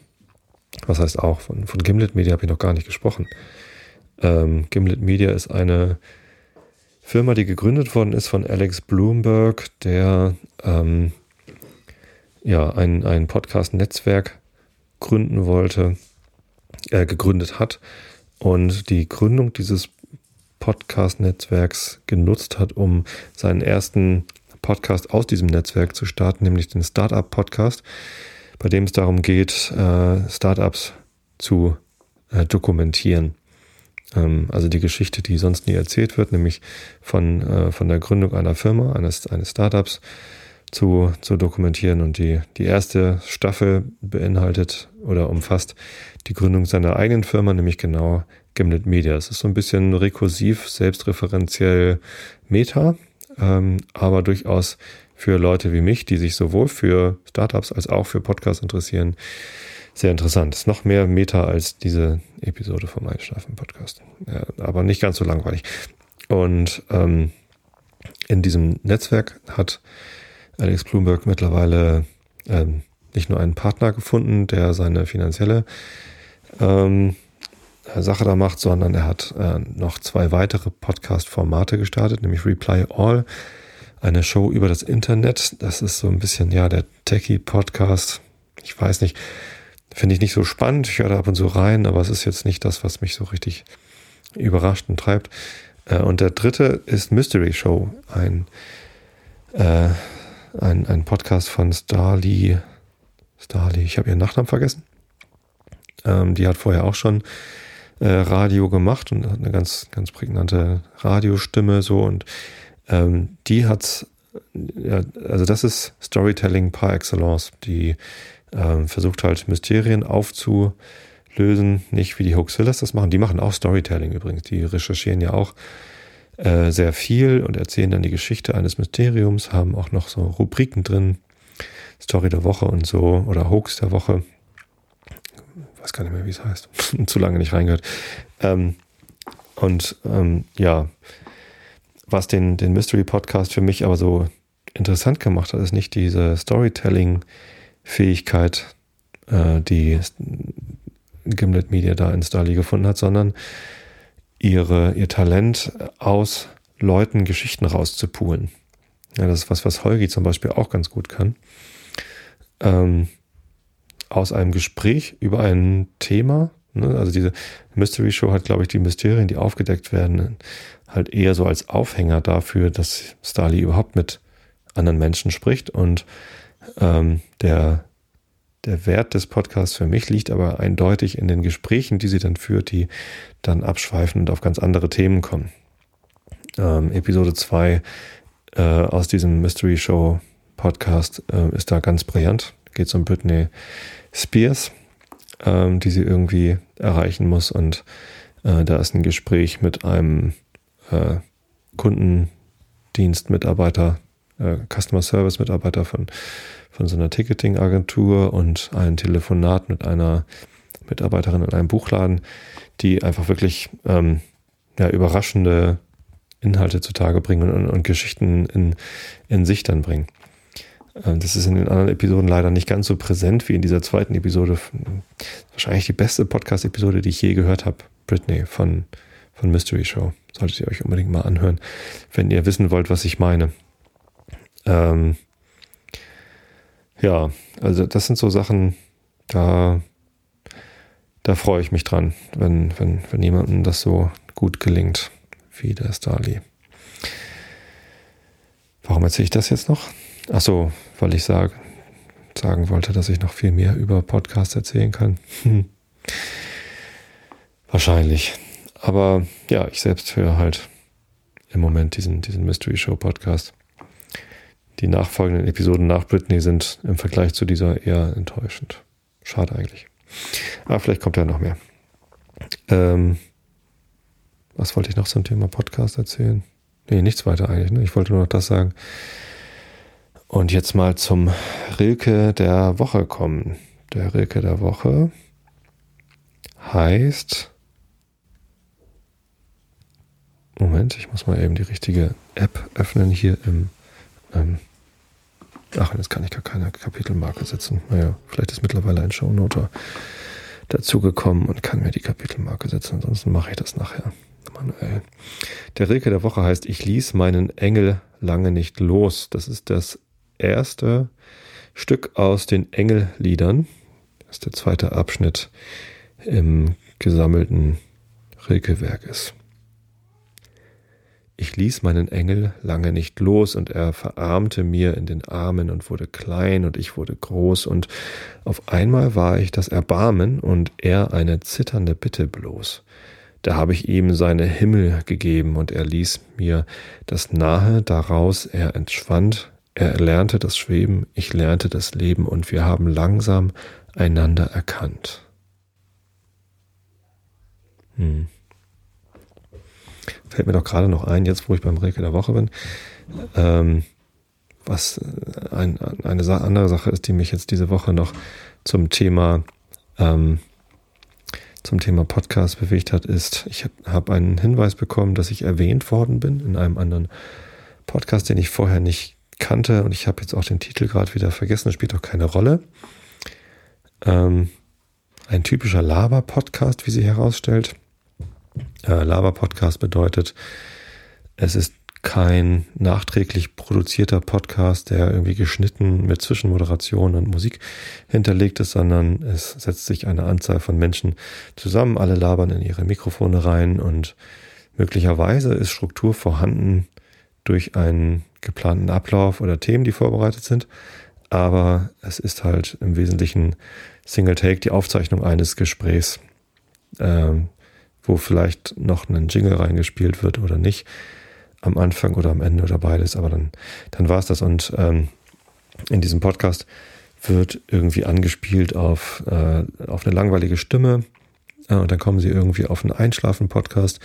[SPEAKER 1] Was heißt auch? Von, von Gimlet Media habe ich noch gar nicht gesprochen. Ähm, Gimlet Media ist eine Firma, die gegründet worden ist von Alex Bloomberg, der ähm, ja, ein, ein Podcast-Netzwerk gründen wollte, äh, gegründet hat und die Gründung dieses Podcast-Netzwerks genutzt hat, um seinen ersten Podcast aus diesem Netzwerk zu starten, nämlich den Startup-Podcast, bei dem es darum geht, äh, Startups zu äh, dokumentieren. Ähm, also die Geschichte, die sonst nie erzählt wird, nämlich von, äh, von der Gründung einer Firma, eines, eines Startups, zu, zu dokumentieren. Und die, die erste Staffel beinhaltet oder umfasst die Gründung seiner eigenen Firma, nämlich genau Gimlet Media. Es ist so ein bisschen rekursiv, selbstreferenziell Meta, ähm, aber durchaus für Leute wie mich, die sich sowohl für Startups als auch für Podcasts interessieren, sehr interessant. Ist noch mehr Meta als diese Episode vom Einschlafen Podcast, ja, aber nicht ganz so langweilig. Und ähm, in diesem Netzwerk hat Alex Bloomberg mittlerweile ähm, nicht nur einen Partner gefunden, der seine finanzielle ähm, Sache da macht, sondern er hat äh, noch zwei weitere Podcast-Formate gestartet, nämlich Reply All, eine Show über das Internet. Das ist so ein bisschen, ja, der Techie-Podcast. Ich weiß nicht, finde ich nicht so spannend. Ich höre da ab und zu rein, aber es ist jetzt nicht das, was mich so richtig überrascht und treibt. Äh, und der dritte ist Mystery Show, ein äh, ein, ein Podcast von Starly. Starly, ich habe ihren Nachnamen vergessen. Ähm, die hat vorher auch schon äh, Radio gemacht und hat eine ganz, ganz prägnante Radiostimme so und ähm, die hat, ja, also das ist Storytelling par excellence. Die ähm, versucht halt Mysterien aufzulösen, nicht wie die Hoaxillas das machen. Die machen auch Storytelling übrigens. Die recherchieren ja auch äh, sehr viel und erzählen dann die Geschichte eines Mysteriums, haben auch noch so Rubriken drin, Story der Woche und so oder Hoax der Woche. Weiß gar nicht mehr, wie es heißt. Zu lange nicht reingehört. Ähm, und ähm, ja, was den, den Mystery Podcast für mich aber so interessant gemacht hat, ist nicht diese Storytelling-Fähigkeit, äh, die Gimlet Media da in Starly gefunden hat, sondern ihre, ihr Talent aus Leuten Geschichten rauszupulen. Ja, das ist was, was Holgi zum Beispiel auch ganz gut kann. Ähm, aus einem Gespräch über ein Thema, ne, also diese Mystery Show hat, glaube ich, die Mysterien, die aufgedeckt werden, halt eher so als Aufhänger dafür, dass Starly überhaupt mit anderen Menschen spricht und ähm, der der Wert des Podcasts für mich liegt aber eindeutig in den Gesprächen, die sie dann führt, die dann abschweifen und auf ganz andere Themen kommen. Ähm, Episode 2 äh, aus diesem Mystery Show Podcast äh, ist da ganz brillant. Geht um Britney Spears, ähm, die sie irgendwie erreichen muss. Und äh, da ist ein Gespräch mit einem äh, Kundendienstmitarbeiter, äh, Customer Service Mitarbeiter von von so einer Ticketing-Agentur und ein Telefonat mit einer Mitarbeiterin in einem Buchladen, die einfach wirklich ähm, ja, überraschende Inhalte zutage bringen und, und Geschichten in, in sich dann bringen. Ähm, das ist in den anderen Episoden leider nicht ganz so präsent wie in dieser zweiten Episode. Wahrscheinlich die beste Podcast-Episode, die ich je gehört habe. Britney von, von Mystery Show. Solltet ihr euch unbedingt mal anhören, wenn ihr wissen wollt, was ich meine. Ähm, ja, also das sind so Sachen, da, da freue ich mich dran, wenn, wenn, wenn jemandem das so gut gelingt wie der Starly. Warum erzähle ich das jetzt noch? Ach so, weil ich sage, sagen wollte, dass ich noch viel mehr über Podcasts erzählen kann. Wahrscheinlich. Aber ja, ich selbst höre halt im Moment diesen, diesen Mystery Show Podcast die nachfolgenden Episoden nach Britney sind im Vergleich zu dieser eher enttäuschend. Schade eigentlich. Aber vielleicht kommt ja noch mehr. Ähm, was wollte ich noch zum Thema Podcast erzählen? Nee, nichts weiter eigentlich. Ne? Ich wollte nur noch das sagen. Und jetzt mal zum Rilke der Woche kommen. Der Rilke der Woche heißt. Moment, ich muss mal eben die richtige App öffnen hier im ähm, Ach, jetzt kann ich gar keine Kapitelmarke setzen. Naja, vielleicht ist mittlerweile ein Shownoter dazugekommen und kann mir die Kapitelmarke setzen. Ansonsten mache ich das nachher manuell. Der Rilke der Woche heißt Ich ließ meinen Engel lange nicht los. Das ist das erste Stück aus den Engelliedern. Das ist der zweite Abschnitt im gesammelten Rilke-Werkes. Ich ließ meinen Engel lange nicht los und er verarmte mir in den Armen und wurde klein und ich wurde groß und auf einmal war ich das Erbarmen und er eine zitternde Bitte bloß. Da habe ich ihm seine Himmel gegeben und er ließ mir das Nahe daraus, er entschwand, er lernte das Schweben, ich lernte das Leben und wir haben langsam einander erkannt. Hm fällt mir doch gerade noch ein, jetzt wo ich beim Rilke der Woche bin, ähm, was ein, eine andere Sache ist, die mich jetzt diese Woche noch zum Thema ähm, zum Thema Podcast bewegt hat, ist, ich habe einen Hinweis bekommen, dass ich erwähnt worden bin in einem anderen Podcast, den ich vorher nicht kannte und ich habe jetzt auch den Titel gerade wieder vergessen, spielt auch keine Rolle. Ähm, ein typischer Laber-Podcast, wie sie herausstellt. Äh, Laber-Podcast bedeutet, es ist kein nachträglich produzierter Podcast, der irgendwie geschnitten mit Zwischenmoderation und Musik hinterlegt ist, sondern es setzt sich eine Anzahl von Menschen zusammen, alle labern in ihre Mikrofone rein und möglicherweise ist Struktur vorhanden durch einen geplanten Ablauf oder Themen, die vorbereitet sind, aber es ist halt im Wesentlichen Single Take, die Aufzeichnung eines Gesprächs. Ähm, wo vielleicht noch ein Jingle reingespielt wird oder nicht, am Anfang oder am Ende oder beides, aber dann, dann war es das. Und ähm, in diesem Podcast wird irgendwie angespielt auf, äh, auf eine langweilige Stimme. Äh, und dann kommen sie irgendwie auf einen Einschlafen-Podcast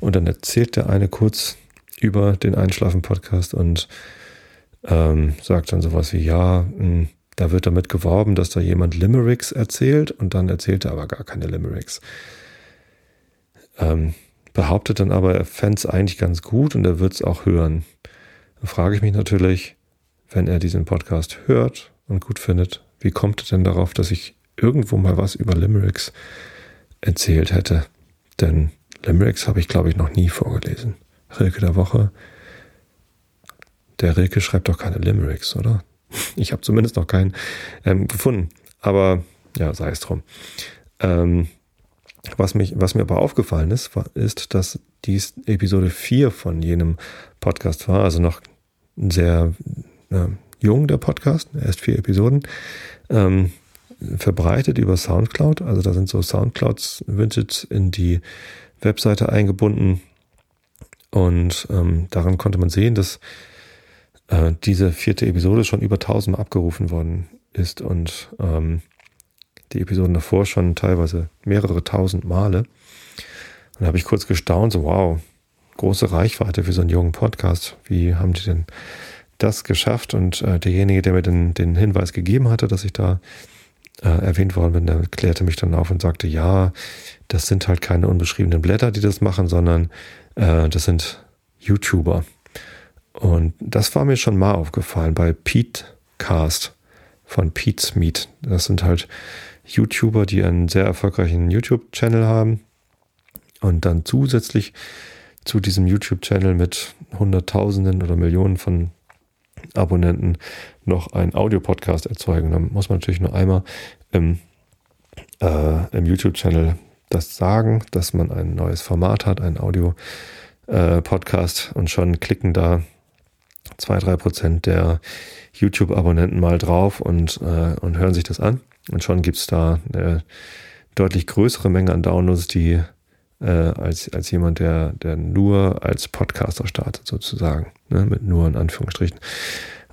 [SPEAKER 1] und dann erzählt der eine kurz über den Einschlafen-Podcast und ähm, sagt dann sowas wie, ja, mh, hm, da wird damit geworben, dass da jemand Limericks erzählt und dann erzählt er aber gar keine Limericks. Ähm, behauptet dann aber, er fände es eigentlich ganz gut und er wird es auch hören. Dann frage ich mich natürlich, wenn er diesen Podcast hört und gut findet, wie kommt er denn darauf, dass ich irgendwo mal was über Limericks erzählt hätte? Denn Limericks habe ich, glaube ich, noch nie vorgelesen. Rilke der Woche. Der Rilke schreibt doch keine Limericks, oder? Ich habe zumindest noch keinen ähm, gefunden. Aber ja, sei es drum. Ähm, was, mich, was mir aber aufgefallen ist, war, ist, dass dies Episode 4 von jenem Podcast war, also noch sehr äh, jung, der Podcast, erst vier Episoden, ähm, verbreitet über Soundcloud. Also da sind so Soundclouds Vintage in die Webseite eingebunden. Und ähm, daran konnte man sehen, dass äh, diese vierte Episode schon über tausendmal abgerufen worden ist und ähm, die Episoden davor schon teilweise mehrere tausend Male. Und da habe ich kurz gestaunt, so wow, große Reichweite für so einen jungen Podcast. Wie haben die denn das geschafft? Und äh, derjenige, der mir den, den Hinweis gegeben hatte, dass ich da äh, erwähnt worden bin, der klärte mich dann auf und sagte, ja, das sind halt keine unbeschriebenen Blätter, die das machen, sondern äh, das sind YouTuber. Und das war mir schon mal aufgefallen bei Pete Cast von Pete's Meet. Das sind halt YouTuber, die einen sehr erfolgreichen YouTube-Channel haben und dann zusätzlich zu diesem YouTube-Channel mit Hunderttausenden oder Millionen von Abonnenten noch einen Audio-Podcast erzeugen. Da muss man natürlich nur einmal im, äh, im YouTube-Channel das sagen, dass man ein neues Format hat, ein Audio-Podcast äh, und schon klicken da zwei, drei Prozent der YouTube-Abonnenten mal drauf und, äh, und hören sich das an. Und schon gibt's da eine deutlich größere Menge an Downloads, die äh, als, als jemand, der, der nur als Podcaster startet, sozusagen. Ne? Mit nur in Anführungsstrichen.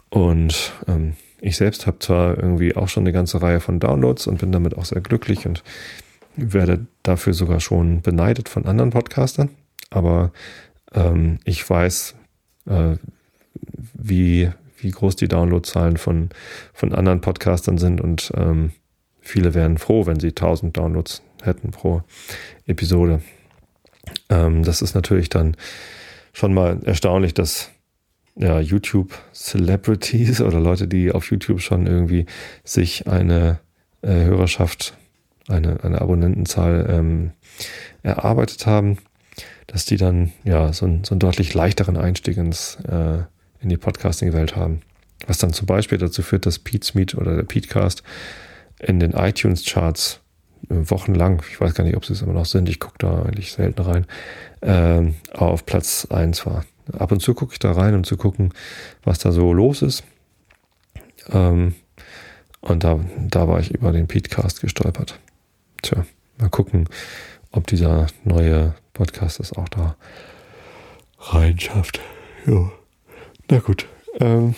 [SPEAKER 1] Und ähm, ich selbst habe zwar irgendwie auch schon eine ganze Reihe von Downloads und bin damit auch sehr glücklich und werde dafür sogar schon beneidet von anderen Podcastern. Aber ähm, ich weiß, äh, wie, wie groß die Downloadzahlen von, von anderen Podcastern sind und ähm, viele wären froh, wenn sie 1000 Downloads hätten pro Episode. Ähm, das ist natürlich dann schon mal erstaunlich, dass ja, YouTube Celebrities oder Leute, die auf YouTube schon irgendwie sich eine äh, Hörerschaft, eine, eine Abonnentenzahl ähm, erarbeitet haben, dass die dann ja so, ein, so einen deutlich leichteren Einstieg ins, äh, in die Podcasting-Welt haben. Was dann zum Beispiel dazu führt, dass Pete's Meet oder der Petecast in den iTunes-Charts äh, wochenlang, ich weiß gar nicht, ob sie es immer noch sind, ich gucke da eigentlich selten rein, äh, auf Platz 1 war. Ab und zu gucke ich da rein, um zu gucken, was da so los ist. Ähm, und da, da war ich über den Petecast gestolpert. Tja, mal gucken, ob dieser neue Podcast es auch da reinschafft. Ja. Na gut. Ähm,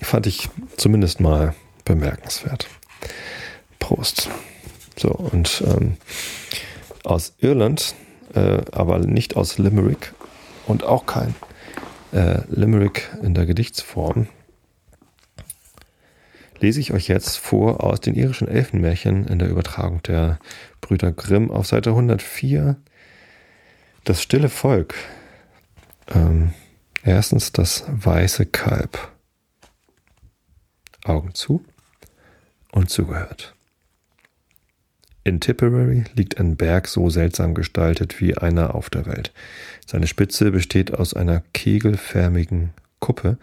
[SPEAKER 1] fand ich zumindest mal bemerkenswert. Prost. So, und ähm, aus Irland, äh, aber nicht aus Limerick und auch kein äh, Limerick in der Gedichtsform, lese ich euch jetzt vor aus den irischen Elfenmärchen in der Übertragung der Brüder Grimm auf Seite 104. Das stille Volk. Ähm, erstens das weiße Kalb. Augen zu und zugehört. In Tipperary liegt ein Berg so seltsam gestaltet wie einer auf der Welt. Seine Spitze besteht aus einer kegelförmigen Kuppe,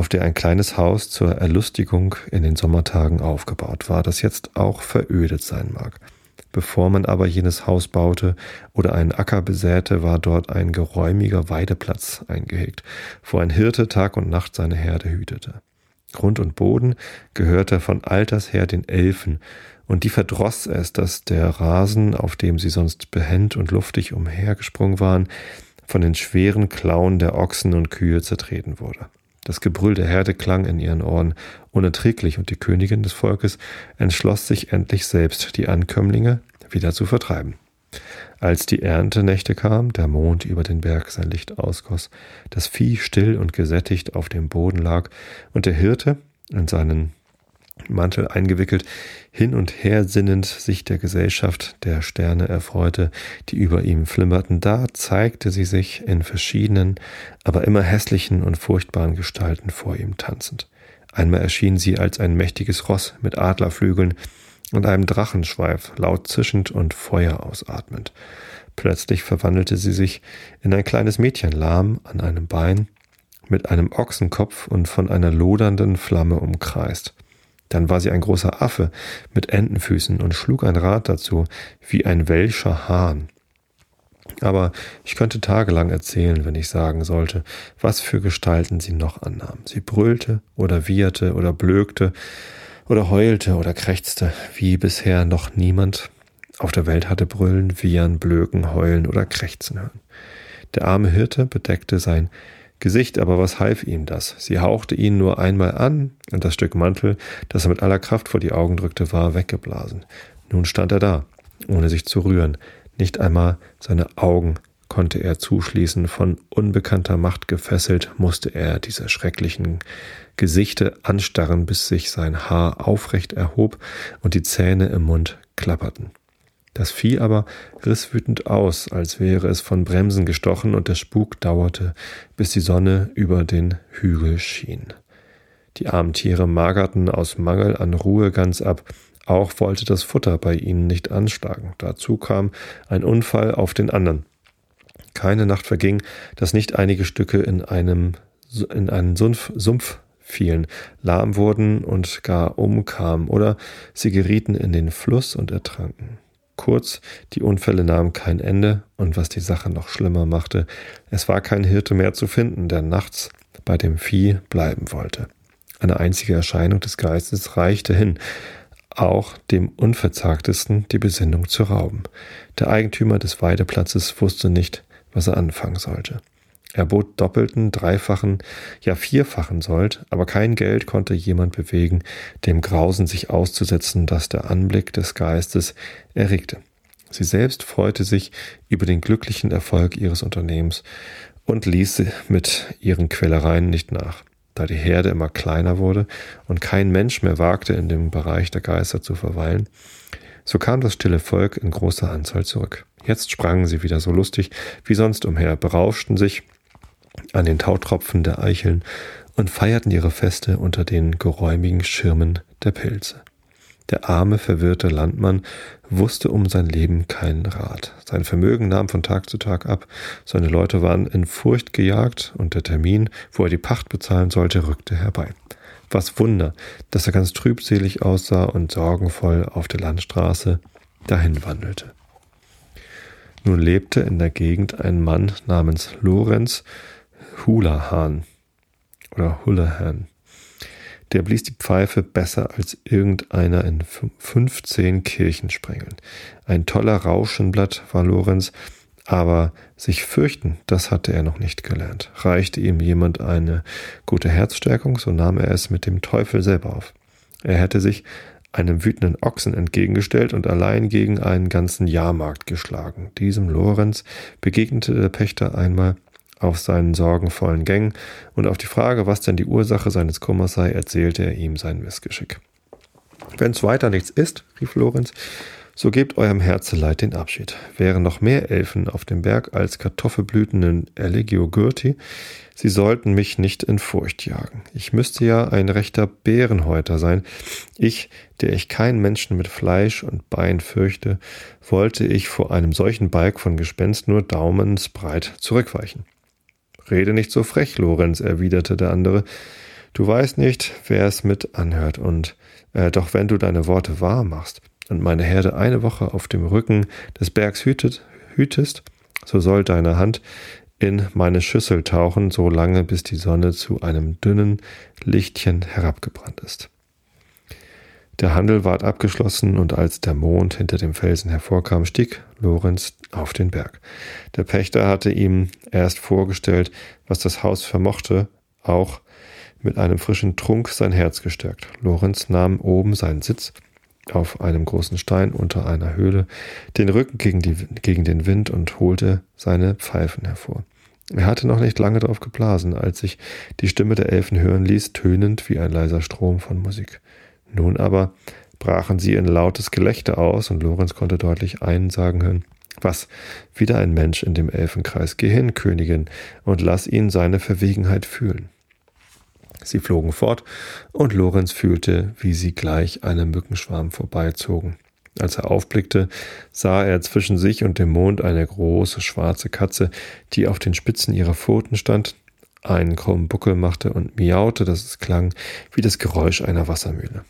[SPEAKER 1] auf der ein kleines Haus zur Erlustigung in den Sommertagen aufgebaut war, das jetzt auch verödet sein mag. Bevor man aber jenes Haus baute oder einen Acker besäte, war dort ein geräumiger Weideplatz eingehegt, wo ein Hirte Tag und Nacht seine Herde hütete. Grund und Boden gehörte von alters her den Elfen, und die verdroß es, dass der Rasen, auf dem sie sonst behend und luftig umhergesprungen waren, von den schweren Klauen der Ochsen und Kühe zertreten wurde. Das Gebrüll der Herde klang in ihren Ohren unerträglich, und die Königin des Volkes entschloss sich endlich selbst, die Ankömmlinge wieder zu vertreiben. Als die Erntenächte kam, der Mond über den Berg sein Licht ausgoss, das Vieh still und gesättigt auf dem Boden lag und der Hirte in seinen Mantel eingewickelt, hin und her sinnend sich der Gesellschaft der Sterne erfreute, die über ihm flimmerten, da zeigte sie sich in verschiedenen, aber immer hässlichen und furchtbaren Gestalten vor ihm tanzend. Einmal erschien sie als ein mächtiges Ross mit Adlerflügeln und einem Drachenschweif, laut zischend und Feuer ausatmend. Plötzlich verwandelte sie sich in ein kleines Mädchen lahm an einem Bein, mit einem Ochsenkopf und von einer lodernden Flamme umkreist. Dann war sie ein großer Affe mit Entenfüßen und schlug ein Rad dazu, wie ein welscher Hahn. Aber ich könnte tagelang erzählen, wenn ich sagen sollte, was für Gestalten sie noch annahm. Sie brüllte oder wieherte oder blökte oder heulte oder krächzte, wie bisher noch niemand auf der Welt hatte brüllen, wiehern, blöken, heulen oder krächzen hören. Der arme Hirte bedeckte sein Gesicht, aber was half ihm das? Sie hauchte ihn nur einmal an, und das Stück Mantel, das er mit aller Kraft vor die Augen drückte, war weggeblasen. Nun stand er da, ohne sich zu rühren. Nicht einmal seine Augen konnte er zuschließen. Von unbekannter Macht gefesselt, musste er diese schrecklichen Gesichte anstarren, bis sich sein Haar aufrecht erhob und die Zähne im Mund klapperten. Das Vieh aber riss wütend aus, als wäre es von Bremsen gestochen, und der Spuk dauerte, bis die Sonne über den Hügel schien. Die armen Tiere magerten aus Mangel an Ruhe ganz ab, auch wollte das Futter bei ihnen nicht anschlagen. Dazu kam ein Unfall auf den anderen. Keine Nacht verging, dass nicht einige Stücke in einem in einen Sumpf, Sumpf fielen, lahm wurden und gar umkamen, oder sie gerieten in den Fluss und ertranken. Kurz, die Unfälle nahmen kein Ende, und was die Sache noch schlimmer machte, es war kein Hirte mehr zu finden, der nachts bei dem Vieh bleiben wollte. Eine einzige Erscheinung des Geistes reichte hin, auch dem Unverzagtesten die Besinnung zu rauben. Der Eigentümer des Weideplatzes wusste nicht, was er anfangen sollte. Er bot doppelten, dreifachen, ja vierfachen Sold, aber kein Geld konnte jemand bewegen, dem Grausen sich auszusetzen, das der Anblick des Geistes erregte. Sie selbst freute sich über den glücklichen Erfolg ihres Unternehmens und ließ mit ihren Quälereien nicht nach. Da die Herde immer kleiner wurde und kein Mensch mehr wagte, in dem Bereich der Geister zu verweilen, so kam das stille Volk in großer Anzahl zurück. Jetzt sprangen sie wieder so lustig wie sonst umher, berauschten sich an den Tautropfen der Eicheln und feierten ihre Feste unter den geräumigen Schirmen der Pilze. Der arme, verwirrte Landmann wusste um sein Leben keinen Rat. Sein Vermögen nahm von Tag zu Tag ab, seine Leute waren in Furcht gejagt und der Termin, wo er die Pacht bezahlen sollte, rückte herbei. Was Wunder, dass er ganz trübselig aussah und sorgenvoll auf der Landstraße dahin wandelte. Nun lebte in der Gegend ein Mann namens Lorenz, Hulahan oder Hulahan. Der blies die Pfeife besser als irgendeiner in 15 Kirchensprengeln. Ein toller Rauschenblatt war Lorenz, aber sich fürchten, das hatte er noch nicht gelernt. Reichte ihm jemand eine gute Herzstärkung, so nahm er es mit dem Teufel selber auf. Er hätte sich einem wütenden Ochsen entgegengestellt und allein gegen einen ganzen Jahrmarkt geschlagen. Diesem Lorenz begegnete der Pächter einmal auf seinen sorgenvollen Gängen und auf die Frage, was denn die Ursache seines Kummers sei, erzählte er ihm sein Missgeschick. Wenn's weiter nichts ist, rief Lorenz, so gebt eurem Herzeleid den Abschied. Wären noch mehr Elfen auf dem Berg als Kartoffelblütenden Elegio Gürti, sie sollten mich nicht in Furcht jagen. Ich müsste ja ein rechter Bärenhäuter sein. Ich, der ich keinen Menschen mit Fleisch und Bein fürchte, wollte ich vor einem solchen Balk von Gespenst nur daumensbreit zurückweichen. Rede nicht so frech, Lorenz, erwiderte der andere. Du weißt nicht, wer es mit anhört, und äh, doch wenn du deine Worte wahr machst und meine Herde eine Woche auf dem Rücken des Bergs hütet, hütest, so soll deine Hand in meine Schüssel tauchen, so lange bis die Sonne zu einem dünnen Lichtchen herabgebrannt ist. Der Handel ward abgeschlossen, und als der Mond hinter dem Felsen hervorkam, stieg Lorenz auf den Berg. Der Pächter hatte ihm erst vorgestellt, was das Haus vermochte, auch mit einem frischen Trunk sein Herz gestärkt. Lorenz nahm oben seinen Sitz auf einem großen Stein unter einer Höhle, den Rücken gegen, die, gegen den Wind und holte seine Pfeifen hervor. Er hatte noch nicht lange darauf geblasen, als sich die Stimme der Elfen hören ließ, tönend wie ein leiser Strom von Musik. Nun aber brachen sie in lautes Gelächter aus und Lorenz konnte deutlich einen sagen hören. Was? Wieder ein Mensch in dem Elfenkreis. Geh hin, Königin, und lass ihn seine Verwegenheit fühlen. Sie flogen fort, und Lorenz fühlte, wie sie gleich einem Mückenschwarm vorbeizogen. Als er aufblickte, sah er zwischen sich und dem Mond eine große schwarze Katze, die auf den Spitzen ihrer Pfoten stand, einen krummen Buckel machte und miaute, dass es klang wie das Geräusch einer Wassermühle.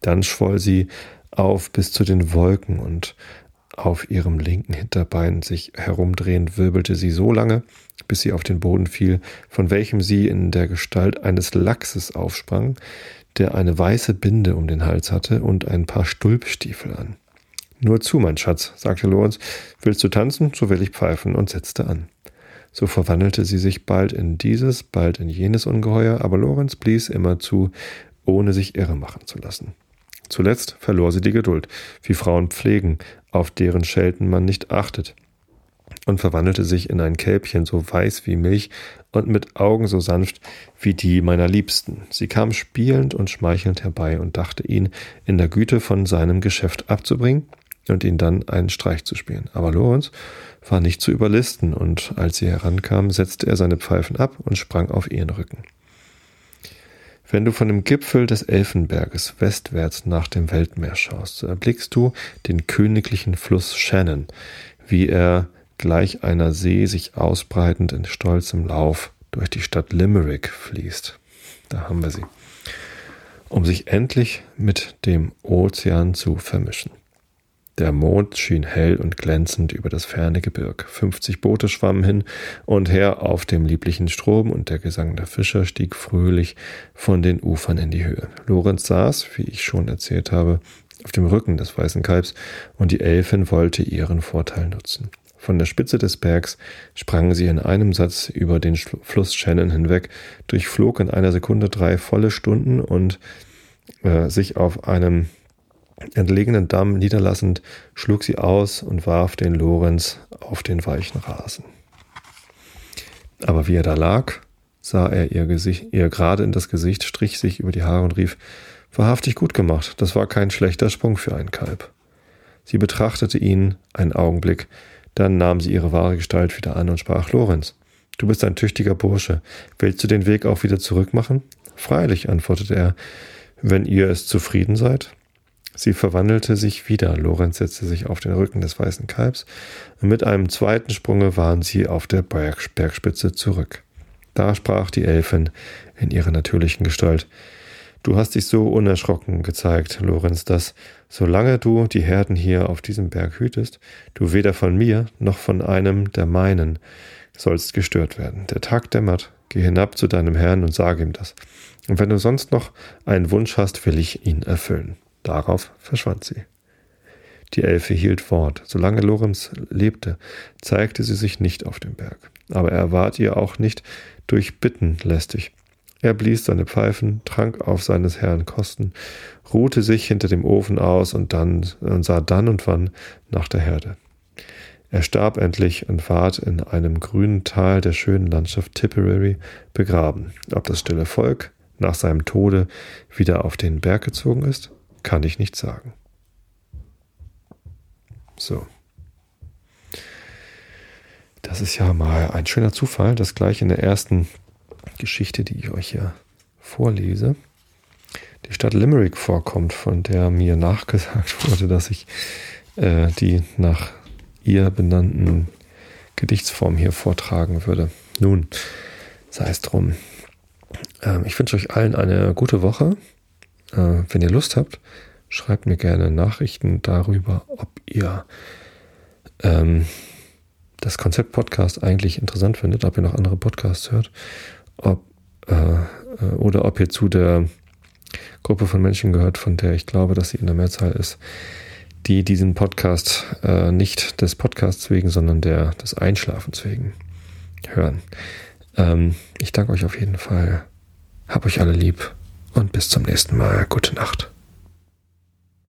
[SPEAKER 1] Dann schwoll sie auf bis zu den Wolken und auf ihrem linken Hinterbein sich herumdrehend wirbelte sie so lange, bis sie auf den Boden fiel, von welchem sie in der Gestalt eines Lachses aufsprang, der eine weiße Binde um den Hals hatte und ein paar Stulpstiefel an. Nur zu, mein Schatz, sagte Lorenz, willst du tanzen, so will ich pfeifen und setzte an. So verwandelte sie sich bald in dieses, bald in jenes Ungeheuer, aber Lorenz blies immer zu, ohne sich irre machen zu lassen. Zuletzt verlor sie die Geduld, wie Frauen pflegen, auf deren Schelten man nicht achtet, und verwandelte sich in ein Kälbchen so weiß wie Milch und mit Augen so sanft wie die meiner Liebsten. Sie kam spielend und schmeichelnd herbei und dachte ihn in der Güte von seinem Geschäft abzubringen und ihn dann einen Streich zu spielen. Aber Lorenz war nicht zu überlisten, und als sie herankam, setzte er seine Pfeifen ab und sprang auf ihren Rücken. Wenn du von dem Gipfel des Elfenberges westwärts nach dem Weltmeer schaust, so erblickst du den königlichen Fluss Shannon, wie er gleich einer See sich ausbreitend in stolzem Lauf durch die Stadt Limerick fließt. Da haben wir sie. Um sich endlich mit dem Ozean zu vermischen. Der Mond schien hell und glänzend über das ferne Gebirg. Fünfzig Boote schwammen hin und her auf dem lieblichen Strom und der Gesang der Fischer stieg fröhlich von den Ufern in die Höhe. Lorenz saß, wie ich schon erzählt habe, auf dem Rücken des weißen Kalbs und die Elfin wollte ihren Vorteil nutzen. Von der Spitze des Bergs sprang sie in einem Satz über den Fluss Shannon hinweg, durchflog in einer Sekunde drei volle Stunden und äh, sich auf einem entlegenen Damm niederlassend, schlug sie aus und warf den Lorenz auf den weichen Rasen. Aber wie er da lag, sah er ihr, Gesicht, ihr gerade in das Gesicht, strich sich über die Haare und rief, wahrhaftig gut gemacht, das war kein schlechter Sprung für ein Kalb. Sie betrachtete ihn einen Augenblick, dann nahm sie ihre wahre Gestalt wieder an und sprach, Lorenz, du bist ein tüchtiger Bursche, willst du den Weg auch wieder zurückmachen? Freilich, antwortete er, wenn ihr es zufrieden seid. Sie verwandelte sich wieder. Lorenz setzte sich auf den Rücken des weißen Kalbs und mit einem zweiten Sprunge waren sie auf der Berg Bergspitze zurück. Da sprach die Elfin in ihrer natürlichen Gestalt. Du hast dich so unerschrocken gezeigt, Lorenz, dass, solange du die Herden hier auf diesem Berg hütest, du weder von mir noch von einem der meinen sollst gestört werden. Der Tag dämmert, geh hinab zu deinem Herrn und sage ihm das. Und wenn du sonst noch einen Wunsch hast, will ich ihn erfüllen. Darauf verschwand sie. Die Elfe hielt Wort. Solange Lorenz lebte, zeigte sie sich nicht auf dem Berg. Aber er ward ihr auch nicht durch Bitten lästig. Er blies seine Pfeifen, trank auf seines Herrn Kosten, ruhte sich hinter dem Ofen aus und dann und sah dann und wann nach der Herde. Er starb endlich und ward in einem grünen Tal der schönen Landschaft Tipperary begraben. Ob das stille Volk nach seinem Tode wieder auf den Berg gezogen ist? Kann ich nicht sagen. So. Das ist ja mal ein schöner Zufall, dass gleich in der ersten Geschichte, die ich euch hier vorlese, die Stadt Limerick vorkommt, von der mir nachgesagt wurde, dass ich äh, die nach ihr benannten Gedichtsform hier vortragen würde. Nun, sei es drum. Ähm, ich wünsche euch allen eine gute Woche. Äh, wenn ihr Lust habt, schreibt mir gerne Nachrichten darüber, ob ihr ähm, das Konzept Podcast eigentlich interessant findet, ob ihr noch andere Podcasts hört, ob, äh, äh, oder ob ihr zu der Gruppe von Menschen gehört, von der ich glaube, dass sie in der Mehrzahl ist, die diesen Podcast äh, nicht des Podcasts wegen, sondern der des Einschlafens wegen hören. Ähm, ich danke euch auf jeden Fall. Hab euch alle lieb und bis zum nächsten Mal. Gute Nacht.